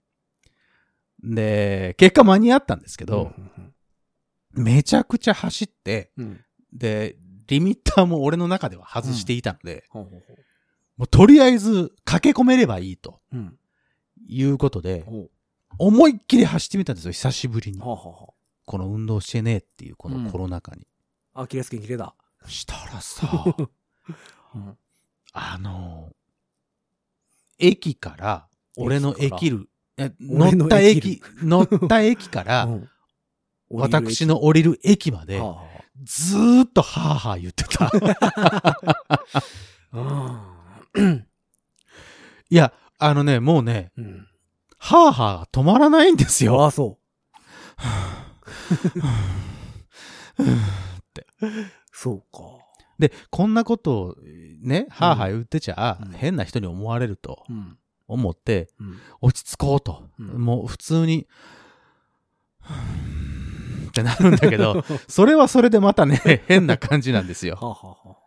で、結果間に合ったんですけうん。ど、めちゃくちゃ走って、うんうん。で、リミッターも俺の中では外していたので、ほうほうほうもうとりあえず駆け込めればいいとうん。いうことで、ほ思いっきり走ってみたんですよ、久しぶりにう。。この運動してねえっていうこのコロナ禍に。あ。アキレス腱切れた。したらさ、うんあの、駅から、俺の駅る、乗った駅駅、乗った駅から、うん私の降りる駅までずーっとはぁはぁ言ってた。いや、あのね、もうね、うん。はぁはぁが止まらないんですよ。ああ、そ って。う。そうか。で、こんなことをね、はぁはぁ言ってちゃ、うん変な人に思われるとうん。思って、うん。落ち着こうと。うんもう普通に、ってなるんだけど、それはそれでまたね、変な感じなんですよ。はあはあは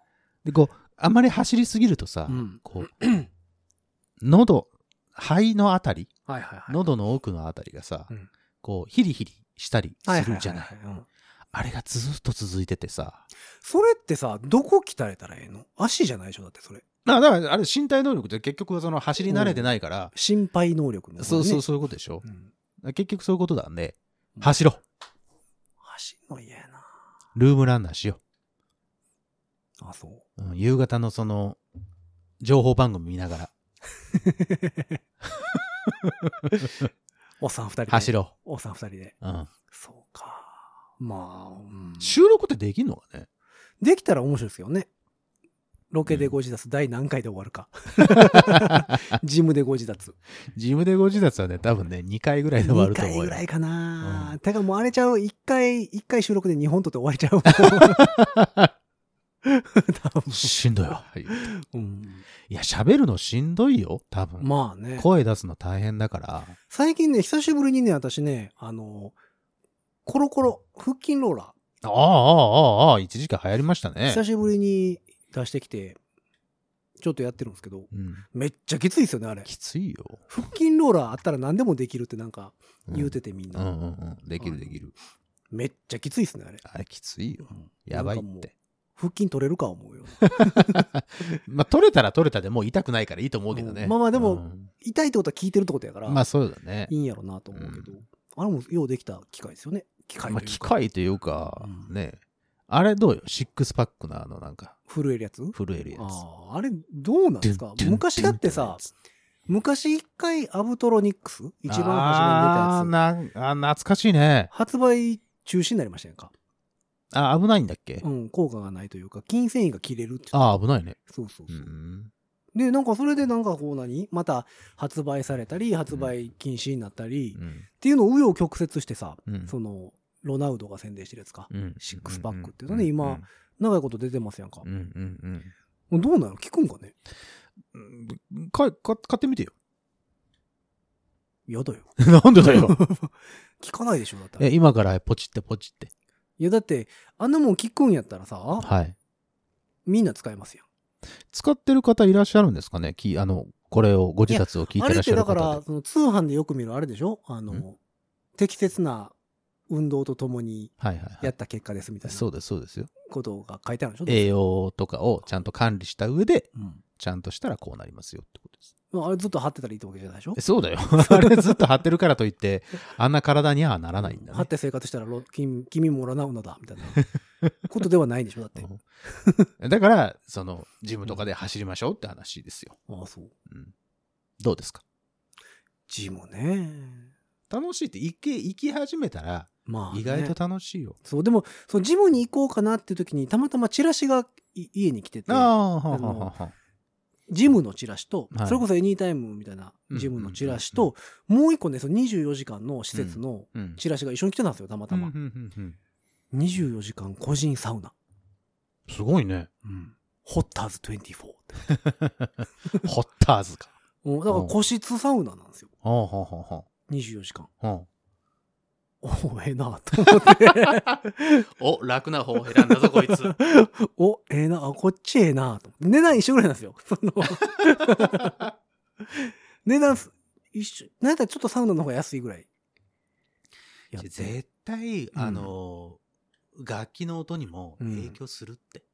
で、こう、あまり走りすぎるとさ。こう、喉、肺のあたり、はいはいはい。喉の奥のあたりがさ、うんこう、ヒリヒリしたりはいはいするじゃない。はいはいうんあれがずっと続いててさ。それってさ、どこ鍛えたらええの？足じゃないでしょだってそれ。あだから、あれ身体能力って結局はその走り慣れてないから、心配能力の、ね。そうそうそういうことでしょう。ん。結局そういうことなんで、うん走ろう。走んの嫌やな。ルームランナーしよあ、そう。う。うん夕方のその、情報番組見ながら おっさん二人で。走ろおっさん二人で。う。うん。そうか。まあ、うん収録ってできんのかね？できたら面白いですよね。ロケでご自立、第何回で終わるか。ジムでご自立。ジムでご自立はね、多分ね、2回ぐらいで終わ2ると思うよ。回ぐらいかな。うんてかもうあれちゃう、1回、一回収録で2本撮って終わりちゃう。多分しんどいわ。うんいや、喋るのしんどいよ、多分。まあね。声出すの大変だから。最近ね、久しぶりにね、私ね、あの、コロコロ、腹筋ローラああ、ああ、ああ、一時期流行りましたー、ね。久しぶりに出してきて、ちょっとやってるんですけど、うん。めっちゃきついですよね、あれ。きついよ。腹筋ローラーあったら何でもできるってなんかうん言うててみんな。うんうんうん。できるできる。めっちゃきついですね、あれ。あれきついよ。うんやばいって。腹筋取れるか思うよ。まあ、取れたら取れたでもう痛くないからいいと思うけどね。うんまあまあでもうん痛いってことは聞いてるってことやから、まあそうだねい。いんやろなと思うけど、うあれもようできた機械ですよね。機械まあ、というか機械というかう、んね。あれどうよ？シックスパックのあのなんか、震えるやつ？震えるやつ。ああ、あれどうなんですか？昔だってさ、昔一回アブトロニックス？一番初めに出たやつ、ああ懐かしいね。発売中止になりましたやんか。あ、危ないんだっけ？うん、効果がないというか、筋繊維が切れるってああ、危ないね。そうそうそう。うん。で、なんかそれでなんかこう何？また発売されたり、発売禁止になったり、うんっていうのを紆余曲折してさ、うんその、ロナウドが宣伝してるやつか。うんシックスパックっていうのね今長いこと出てますやんかう。んうんうんどうなの？聞くんかね？うん。か、か、買ってみてよ。嫌だよ。なんでだよ。聞かないでしょだったら。今からポチってポチって。やだって、あんなもん聞くんやったらさ、はい。みんな使えますやん。使ってる方いらっしゃるんですかね？きあの、これをご自立を聞いあれってらっしてゃる方で。だから、その通販でよく見るあれでしょ？あのん、適切な運動とともに。やった結果ですみたいなそうです、そうですよ。ことが書いてあるんでしょ？栄養とかをちゃんと管理した上で、うんちゃんとしたらこうなりますよってことです。まああれずっと貼ってたらいいってわけじゃないでしょ？えそうだよ。あれずっと張ってるからといって、あんな体にはならないんだね貼っ。て生活したらロ君君もロナウドだみたいな ことではないんでしょ？だって。うんだから、その、ジムとかで走りましょうって話ですよ。ああ、そう。うん、どうですか？ジムね。楽しいって、行け、行き始めたら、まあ、ね。意外と楽しいよ。そう、でも、そのジムに行こうかなっていう時に、たまたまチラシがい家に来てて、ああ、ははあはあジムのチラシと、はいそれこそエニータイムみたいなジムのチラシと、もう一個ね、その24時間の施設のうん。チラシが一緒に来てたんですよ、たまたまうん。うんうんうん24時間個人サウナ。すごいね。うん。ホッターズ24って。ホッターズか。うんだから個室サウナなんですよ。ほうほうほうほ24時間。うほおお、ええなと思って。う。お、楽な方を選んだぞ、こいつ。お、ええな、あ、こっちええなと思って。値段一緒ぐらいなんですよ。その 値段す一緒。なんやったらちょっとサウナの方が安いぐらい。やって絶対、あの、楽器の音にも影響するって。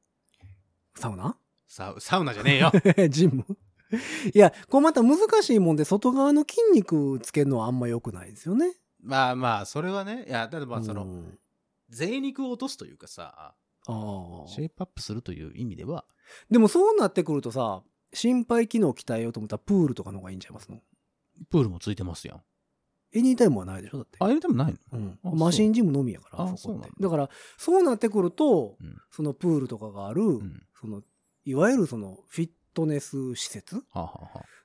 サウナ？サウサウナじゃねえよ。ジム？いや、こうまた難しいもんで、外側の筋肉つけるのはあんま良くないですよね。まあまあ、それはね、いや、だってまあその、うん贅肉を落とすというかさ、ああ。シェイプアップするという意味では、でもそうなってくるとさ、心肺機能鍛えようと思ったらプールとかの方がいいんちゃいますの？プールもついてますやん。エニータイムはないでしょ？だって。あ、入れてもないの？うん。あマシンジムのみやから、あそこって。だ。だから、そうなってくると、うん。そのプールとかがある、うん。その、いわゆるその、フィットネス施設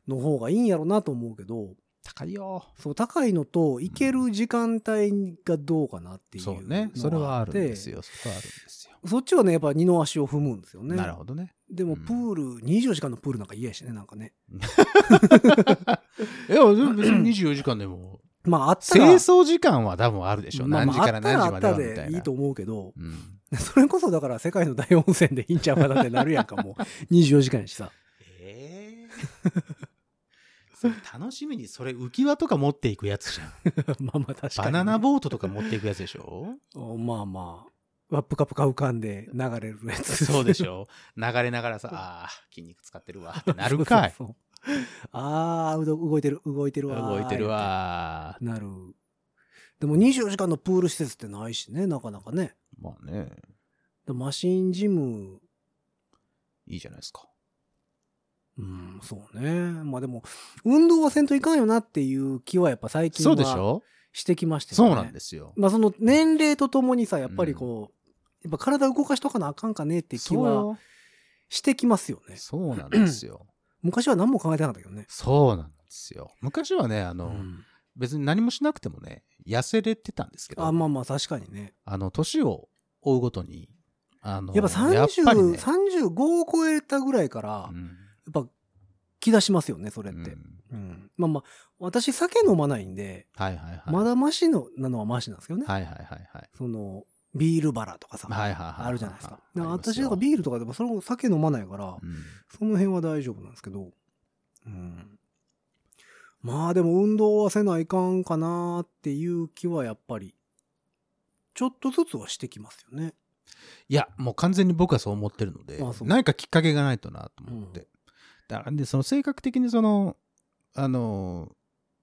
の方がいいんやろなと思うけど、高いよ。そう、高いのと、行ける時間帯がどうかなっていうそうね。それはあるんですよ。そこはあるんですよ。そっちはね、やっぱ二の足を踏むんですよね。なるほどね。でも、うんプール、24時間のプールなんか嫌やしね、なんかね。いや、別に24時間でも、まあ、あった清ら、掃時間は多分あるでしょ。まあ何時から何時まではみたいいいと思うけど、うん。それこそだから世界の大温泉でいいんちゃうかなってなるやんか、もう。24時間やしさ。楽しみに、それ浮き輪とか持っていくやつじゃん。まあまあ確かにね、バナナボートとか持っていくやつでしょ？おまあまあ。わぷかぷか浮かんで流れるやつ。そうでしょ？流れながらさ、ああ、筋肉使ってるわってなるかい。そうそうああ、動いてる、動いてるわ。動いてる。わ。なる。でも24時間のプール施設ってないしね、なかなかね。まあね、でマシンジム、いいじゃないですか。うん、そうね。まあでも、運動はせんといかんよなっていう気はやっぱ最近そはうでしょ？してきましたそう。なんですよ。まあその年齢とともにさ、やっぱりこう、やっぱ体動かしとかなあかんかねって気は。してきますよね。そうなんですよ。昔は何も考えてなかったけどね。そうなんですよ。昔はね、あの、うん別に何もしなくてもね、痩せれてたんですけど、あ、まあまあ確かにね。あの、年を追うごとに、あの、やっぱ30、やっぱりね35を超えたぐらいから、やうんっぱ気出しますよね、それって。うんうんまあまあ、私酒飲まないんで、はいはいはい。まだマシのなのはマシなんですけどね。はいはいはいはい。その、ビールバラとかさ、はいはいはい。あるじゃないですか。あだからりますよ私なんかビールとかでもそれも酒飲まないから、うんその辺は大丈夫なんですけど、うん。まあでも運動はせないかんかなっていう気はやっぱり、ちょっとずつはしてきますよね。いや、もう完全に僕はそう思ってるので何かきっかけがないとなと思って。うんだからね、その性格的にその、あの、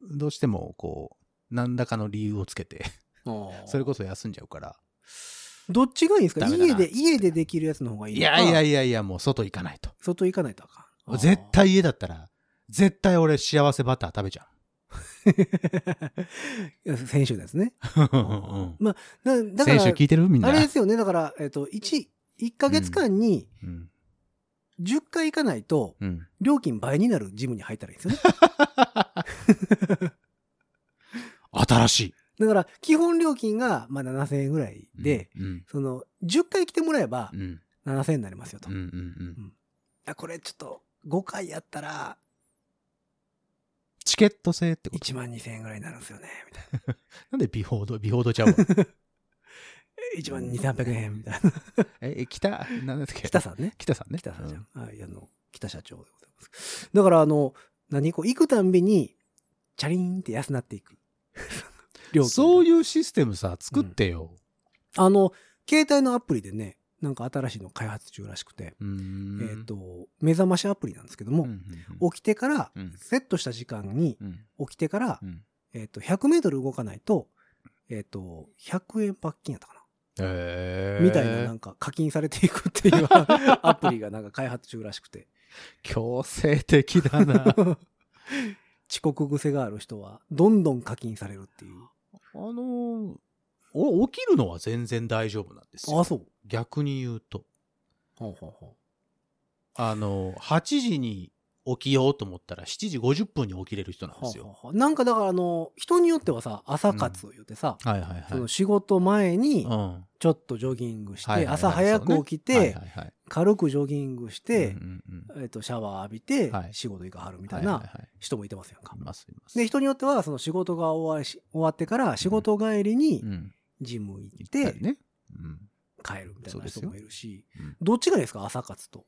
どうしてもこう、何らかの理由をつけて、それこそ休んじゃうから。どっちがいいんですか？家で、家でできるやつの方がいいいやいやいやいや、もう外行かないと。外行かないとあかん。絶対家だったら、絶対俺幸せバター食べちゃいや 先週ですね。う。うんだだから、先週聞いてる？みんな。あれですよね。だから、えっと、1、1ヶ月間にうん。10回行かないと、うん。料金倍になるジムに入ったらいいんですよね。新しい。だから、基本料金が、まあ、7000円ぐらいで、うん。その、10回来てもらえばう、ん。7000円になりますよと。うん。ういん。うん。や、これちょっと、5回やったら、チケット制ってこと？1万2000円ぐらいになるんですよね、みたいな。なんでビフォード、ビフォードちゃうわ1万2800円、みたいな。え、え北、なんだっけ北さんね。北さんね。北さんじゃ。うんはい、あの、北社長でございます。だから、あの、何こう、行くたんびに、チャリーンって安なっていく。そういうシステムさ、作ってよ。あの、携帯のアプリでね、なんか新しいの開発中らしくて、うーんえっ、、と、目覚ましアプリなんですけども、うんうんうん起きてから、うんセットした時間にうん起きてからう、んえっ、と、100メートル動かないと、えっ、と、100円罰金やったかな。みたいななんか課金されていくっていう アプリがなんか開発中らしくて。強制的だな。遅刻癖がある人は、どんどん課金されるっていう。あのー、俺起きるのは全然大丈夫なんですよ。あ、そう。逆に言うと。ほうほうほあの、8時に起きようと思ったら7時50分に起きれる人なんですよ。はあはあなんかだからあの、人によってはさ、朝活を言ってさ、はいはいはい。その仕事前にうん。ちょっとジョギングして、はいはいはい朝早く起きてはい、はいはい軽くジョギングして、うんうんえっと、シャワー浴びてはい、仕事行かはるみうんたいなはいはいはい人もいてますやんかい。ますいます。で、人によっては、その仕事が終わりし終わってから、仕事帰りにうん。ジム行って。うん。帰るみたいな人もいるしうん、どっちがいいですか？朝活と。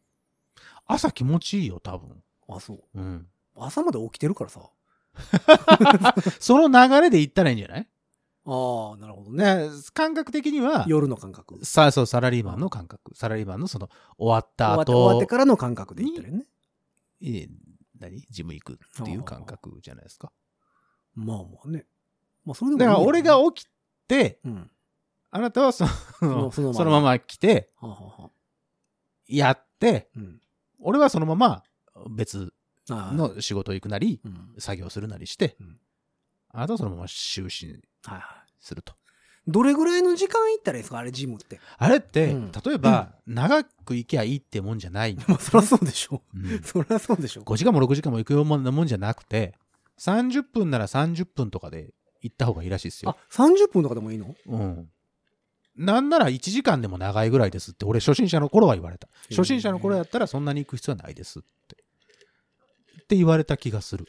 朝気持ちいいよ、多分。あ、そう。うん。朝まで起きてるからさ。その流れで行ったらいいんじゃない？ああ、なるほどね。ね、感覚的には、夜の感覚。さあ、そう、サラリーマンの感覚。サラリーマンのその、終わった後、終わってからの感覚で言ったらいいね。いえ何？ジム行くっていう感覚じゃないですか。まあまあね。まあ、それでもだから俺が起きて、うん。あなたはそののそのままそのまま来て、はあ、はあはあ、やって、うん。俺はそのまま別の仕事行くなり、うん。作業するなりして、うんあなたはそのまま就寝。すると。どれぐらいの時間行ったらいいですか？あれ、ジムって。あれって、うん例えば、長く行きゃいいってもんじゃないのまあ、そりゃそうでしょ。うん そりゃそうでしょ。5時間も6時間も行くようなもんじゃなくて、30分なら30分とかで行った方がいいらしいですよあ。、30分とかでもいいの？うん。なんなら1時間でも長いぐらいですって、俺初心者の頃は言われた。初心者の頃やったらそんなに行く必要はないですって。って言われた気がする。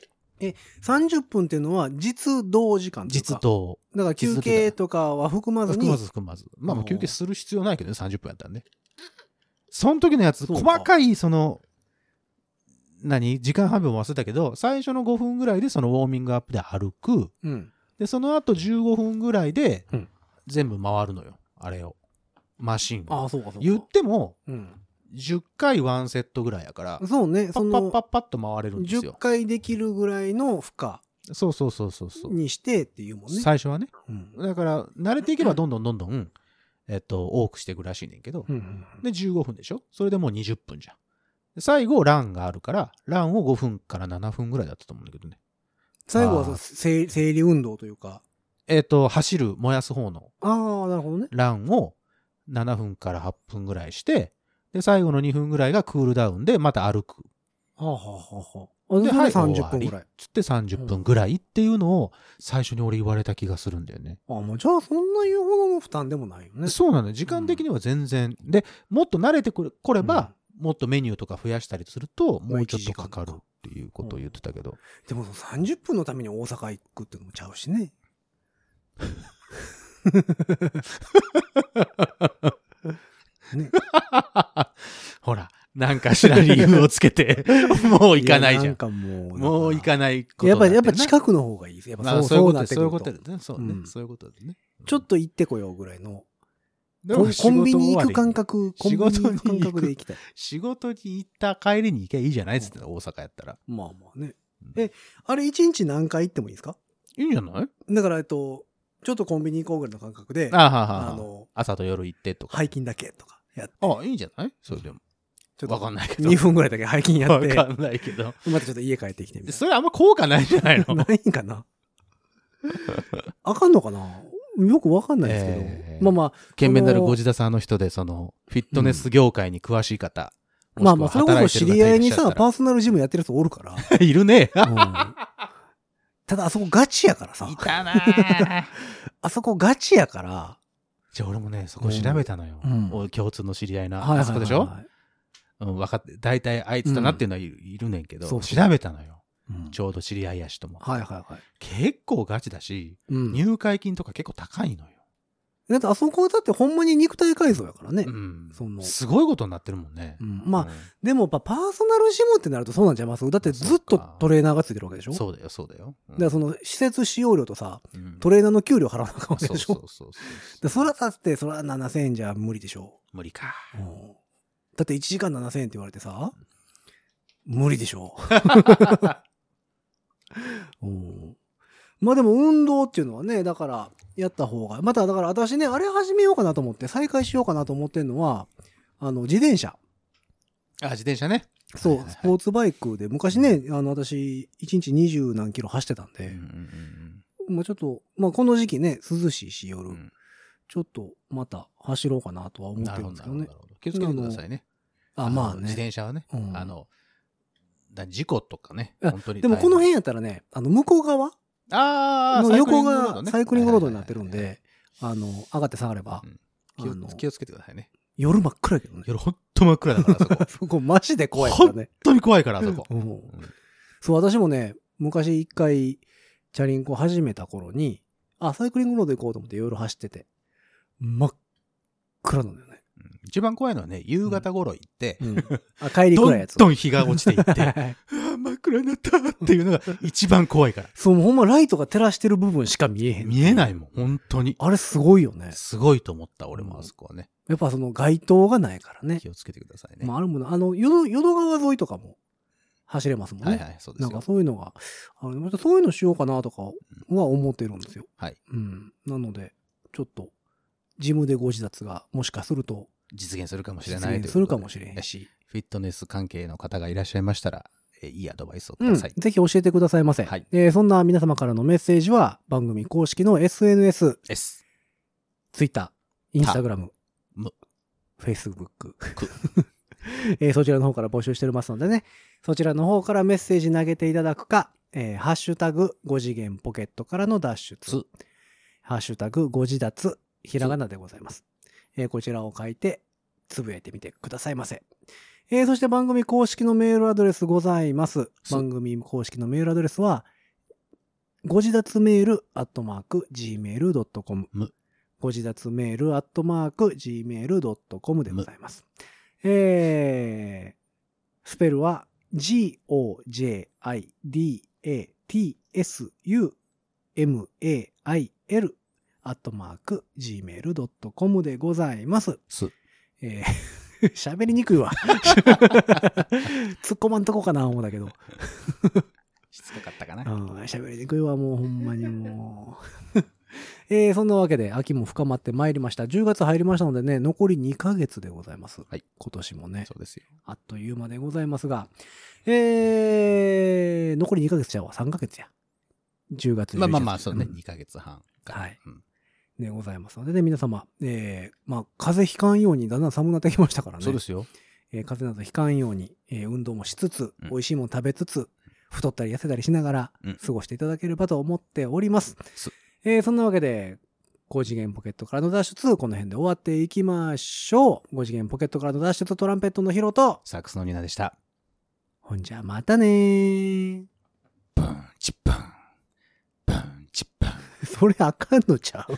30分っていうのは実動時間か実。動。だから休憩とかは含まずに。含まず含まず。まあもうおー休憩する必要ないけどね、30分やったらね。その時のやつ、細かいその、何？時間半分忘れたけど、最初の5分ぐらいでそのウォーミングアップで歩く。うん。で、その後15分ぐらいでうん、全部回るのよ。あれを。マシンを。ああ、そうかそうか。言っても、うん。10回ワンセットぐらいやから、そうね、そパッパッパッの、パッと回れるんです10よ。回できるぐらいの負荷そうそうそうそうそう。にしてっていうもんね。最初はね。うん。だから、慣れていけばどんどんどんどん、えっと、多くしていくらしいねんけど、うんうんで、15分でしょ？それでもう20分じゃん。で最後、ランがあるから、ランを5分から7分ぐらいだったと思うんだけどね。最後は生生理運動というか。えっ、と、走る、燃やす方のああ、なるほどね。ランを7分から8分ぐらいして、で、最後の2分ぐらいがクールダウンで、また歩く。はあはあはで、はい、30終わり分ぐらい。つって30分ぐらいっていうのを最初に俺言われた気がするんだよね。あもうじゃあそんな言うほどの負担でもないよね。そうなのよ。時間的には全然。で、もっと慣れてくれば、もっとメニューとか増やしたりすると、もうちょっとかかるっていうことを言ってたけど。でも30分のために大阪行くってのもちゃうしね。ね。ほら、なんかしら理由をつけて、もう行かないじゃん。やんかもう。もう行かないことやっぱり、やっぱく近くの方がいいです。やっぱそうそういうことなってくるとそういうこと。だね。そうねうんそういうことだね。ちょっと行ってこようぐらいの。コンビニ行く感覚。覚、コンビニ行く感仕事に行く覚で行きたい。仕事に行った帰りに行けばいいじゃないっつってた大阪やったら。まあまあね。え、あれ1日何回行ってもいいですか？いいんじゃない？だから、えっと、ちょっとコンビニ行こうぐらいの感覚で、あの、朝と夜行ってとか。背筋だけとかやって。あ、いいんじゃない？それでも。ちょっとわかんないけど。2分ぐらいだけ背筋やって、わかんないけど。またちょっと家帰ってきてみたいそれあんま効果ないんじゃないの？な。ないんかな？あかんのかな？よくわかんないですけど。えーまあまあ、金メダルこのご自田さんの人で、その、フィットネス業界に詳しい方。まあまあ、それこそ知り合いにさ、パパーソナルジムやってる人おるから。ー いるね。うんただ、あそこガチやからさ い。たなぁあそこガチやから。じゃあ俺もね、そこ調べたのよ。うんお共通の知り合いな。はいはいはいあそこでしょ？うん、分かって、大体あいつだなっていうのはいる,、いるねんけど、そうそう調べたのよ。うんちょうど知り合いやしとも。はいはいはい。結構ガチだし、うん。入会金とか結構高いのよ。だってあそこだってほんまに肉体改造やからね。うん。その。すごいことになってるもんね。うん。まあ、うん。でもやっぱパーソナルジムってなるとそうなんちゃいます？だってずっとトレーナーがついてるわけでしょ？そうだよ、そうだよ。うん。だからその施設使用料とさ、うん。トレーナーの給料払わなあかんわけそうでしょ？そうそうそうでそらだって、そら7000円じゃ無理でしょ？無理か。うん。だって1時間7000円って言われてさ、無理でしょ？うん。まあでも運動っていうのはね、だからやった方が、まただから私ね、あれ始めようかなと思って、再開しようかなと思ってるのは、あの、自転車。あ、自転車ね。そう、はいはいはいスポーツバイクで、昔ね、あの、私、1日20何キロ走ってたんで、うんうんまあちょっと、まあこの時期ね、涼しいし夜、うんうんちょっとまた走ろうかなとは思ってなるんですけどねなるほど。ど。気をつけてくださいね。あ、まあの自ね。転車はね、うんあの、だ事故とかね、あ本当に。でもこの辺やったらね、あの、向こう側ああ、の横がサイクリングロードになってるんで、あの、上がって下がればう、ん気をつけてくださいね。夜真っ暗やけどね。夜ほんと真っ暗だから、そこ。本 そこマジで怖いからね。当に怖いから、あそこ。そう、私もね、昔一回、チャリンコ始めた頃に、あ、サイクリングロード行こうと思って夜走ってて、真っ暗なんだよね。うん一番怖いのはね、夕方頃行って、うん。あ、帰りどん暗いやつ。どん日が落ちていって、真っ暗になったっていうのが一番怖いから。そう、ほんまライトが照らしてる部分しか見えへん。見えないもん、本当に。あれすごいよね。すごいと思った、俺もあそこはね。やっぱその街灯がないからね。気をつけてくださいね。まあ、あるもの、あの、淀淀川沿いとかも走れますもんね。はいはい、そうですよなんか。そういうのが、あのまたそういうのしようかなとかは思ってるんですよ。はい。うん。なので、ちょっと、ジムでご自立がもしかすると実現するかもしれ実ない現するかもしれへんし、フィットネス関係の方がいらっしゃいましたら、えいいアドバイスをくうん、ださい。ぜひ教えてくださいませ。はい。えーそんな皆様からのメッセージは番組公式の SNS、S。Twitter、Instagram、む。Facebook く、えーそちらの方から募集しておりますのでね、そちらの方からメッセージ投げていただくか、えーハッシュタグ5次元ポケットからの脱出。つ、ハッシュタグ5次脱、ひらがなでございます。えーこちらを書いて、つぶやいてみてくださいませ。えーそして番組公式のメールアドレスございます。す番組公式のメールアドレスは、ご自立メールアットマーク gmail.com む。ご自立メールアットマーク gmail.com でございます。えー、スペルは g-o-j-i-d-a-t-s-u-m-a-i-l アットマーク gmail.com でございます。す。えー 喋りにくいわ。突っ込まんとこかな思うだけど。しつこかったかな。うん喋りにくいわ、もうほんまにもう。えーそんなわけで、秋も深まってまいりました。10月入りましたのでね、残り2ヶ月でございます。はい今年もねそ、うですよ。あっという間でございますが、えー、残り2ヶ月ちゃうわ、3ヶ月や。10月、まあまあまあ、そうね、ん2ヶ月半。はいうんでございますのでね、皆様、えー、まあ、風邪ひかんようにだんだん寒くなってきましたからね。そうですよ。えー風邪などひかんように、えー運動もしつつ、うん美味しいもの食べつつ、太ったり痩せたりしながらうん、過ごしていただければと思っております。すえーそんなわけで、5次元ポケットからの脱出、この辺で終わっていきましょう。5次元ポケットからの脱出トランペットのヒロと、サックスのニナでした。ほんじゃまたねー。ブン、チップン。ブン、チップン。それあかんのちゃう？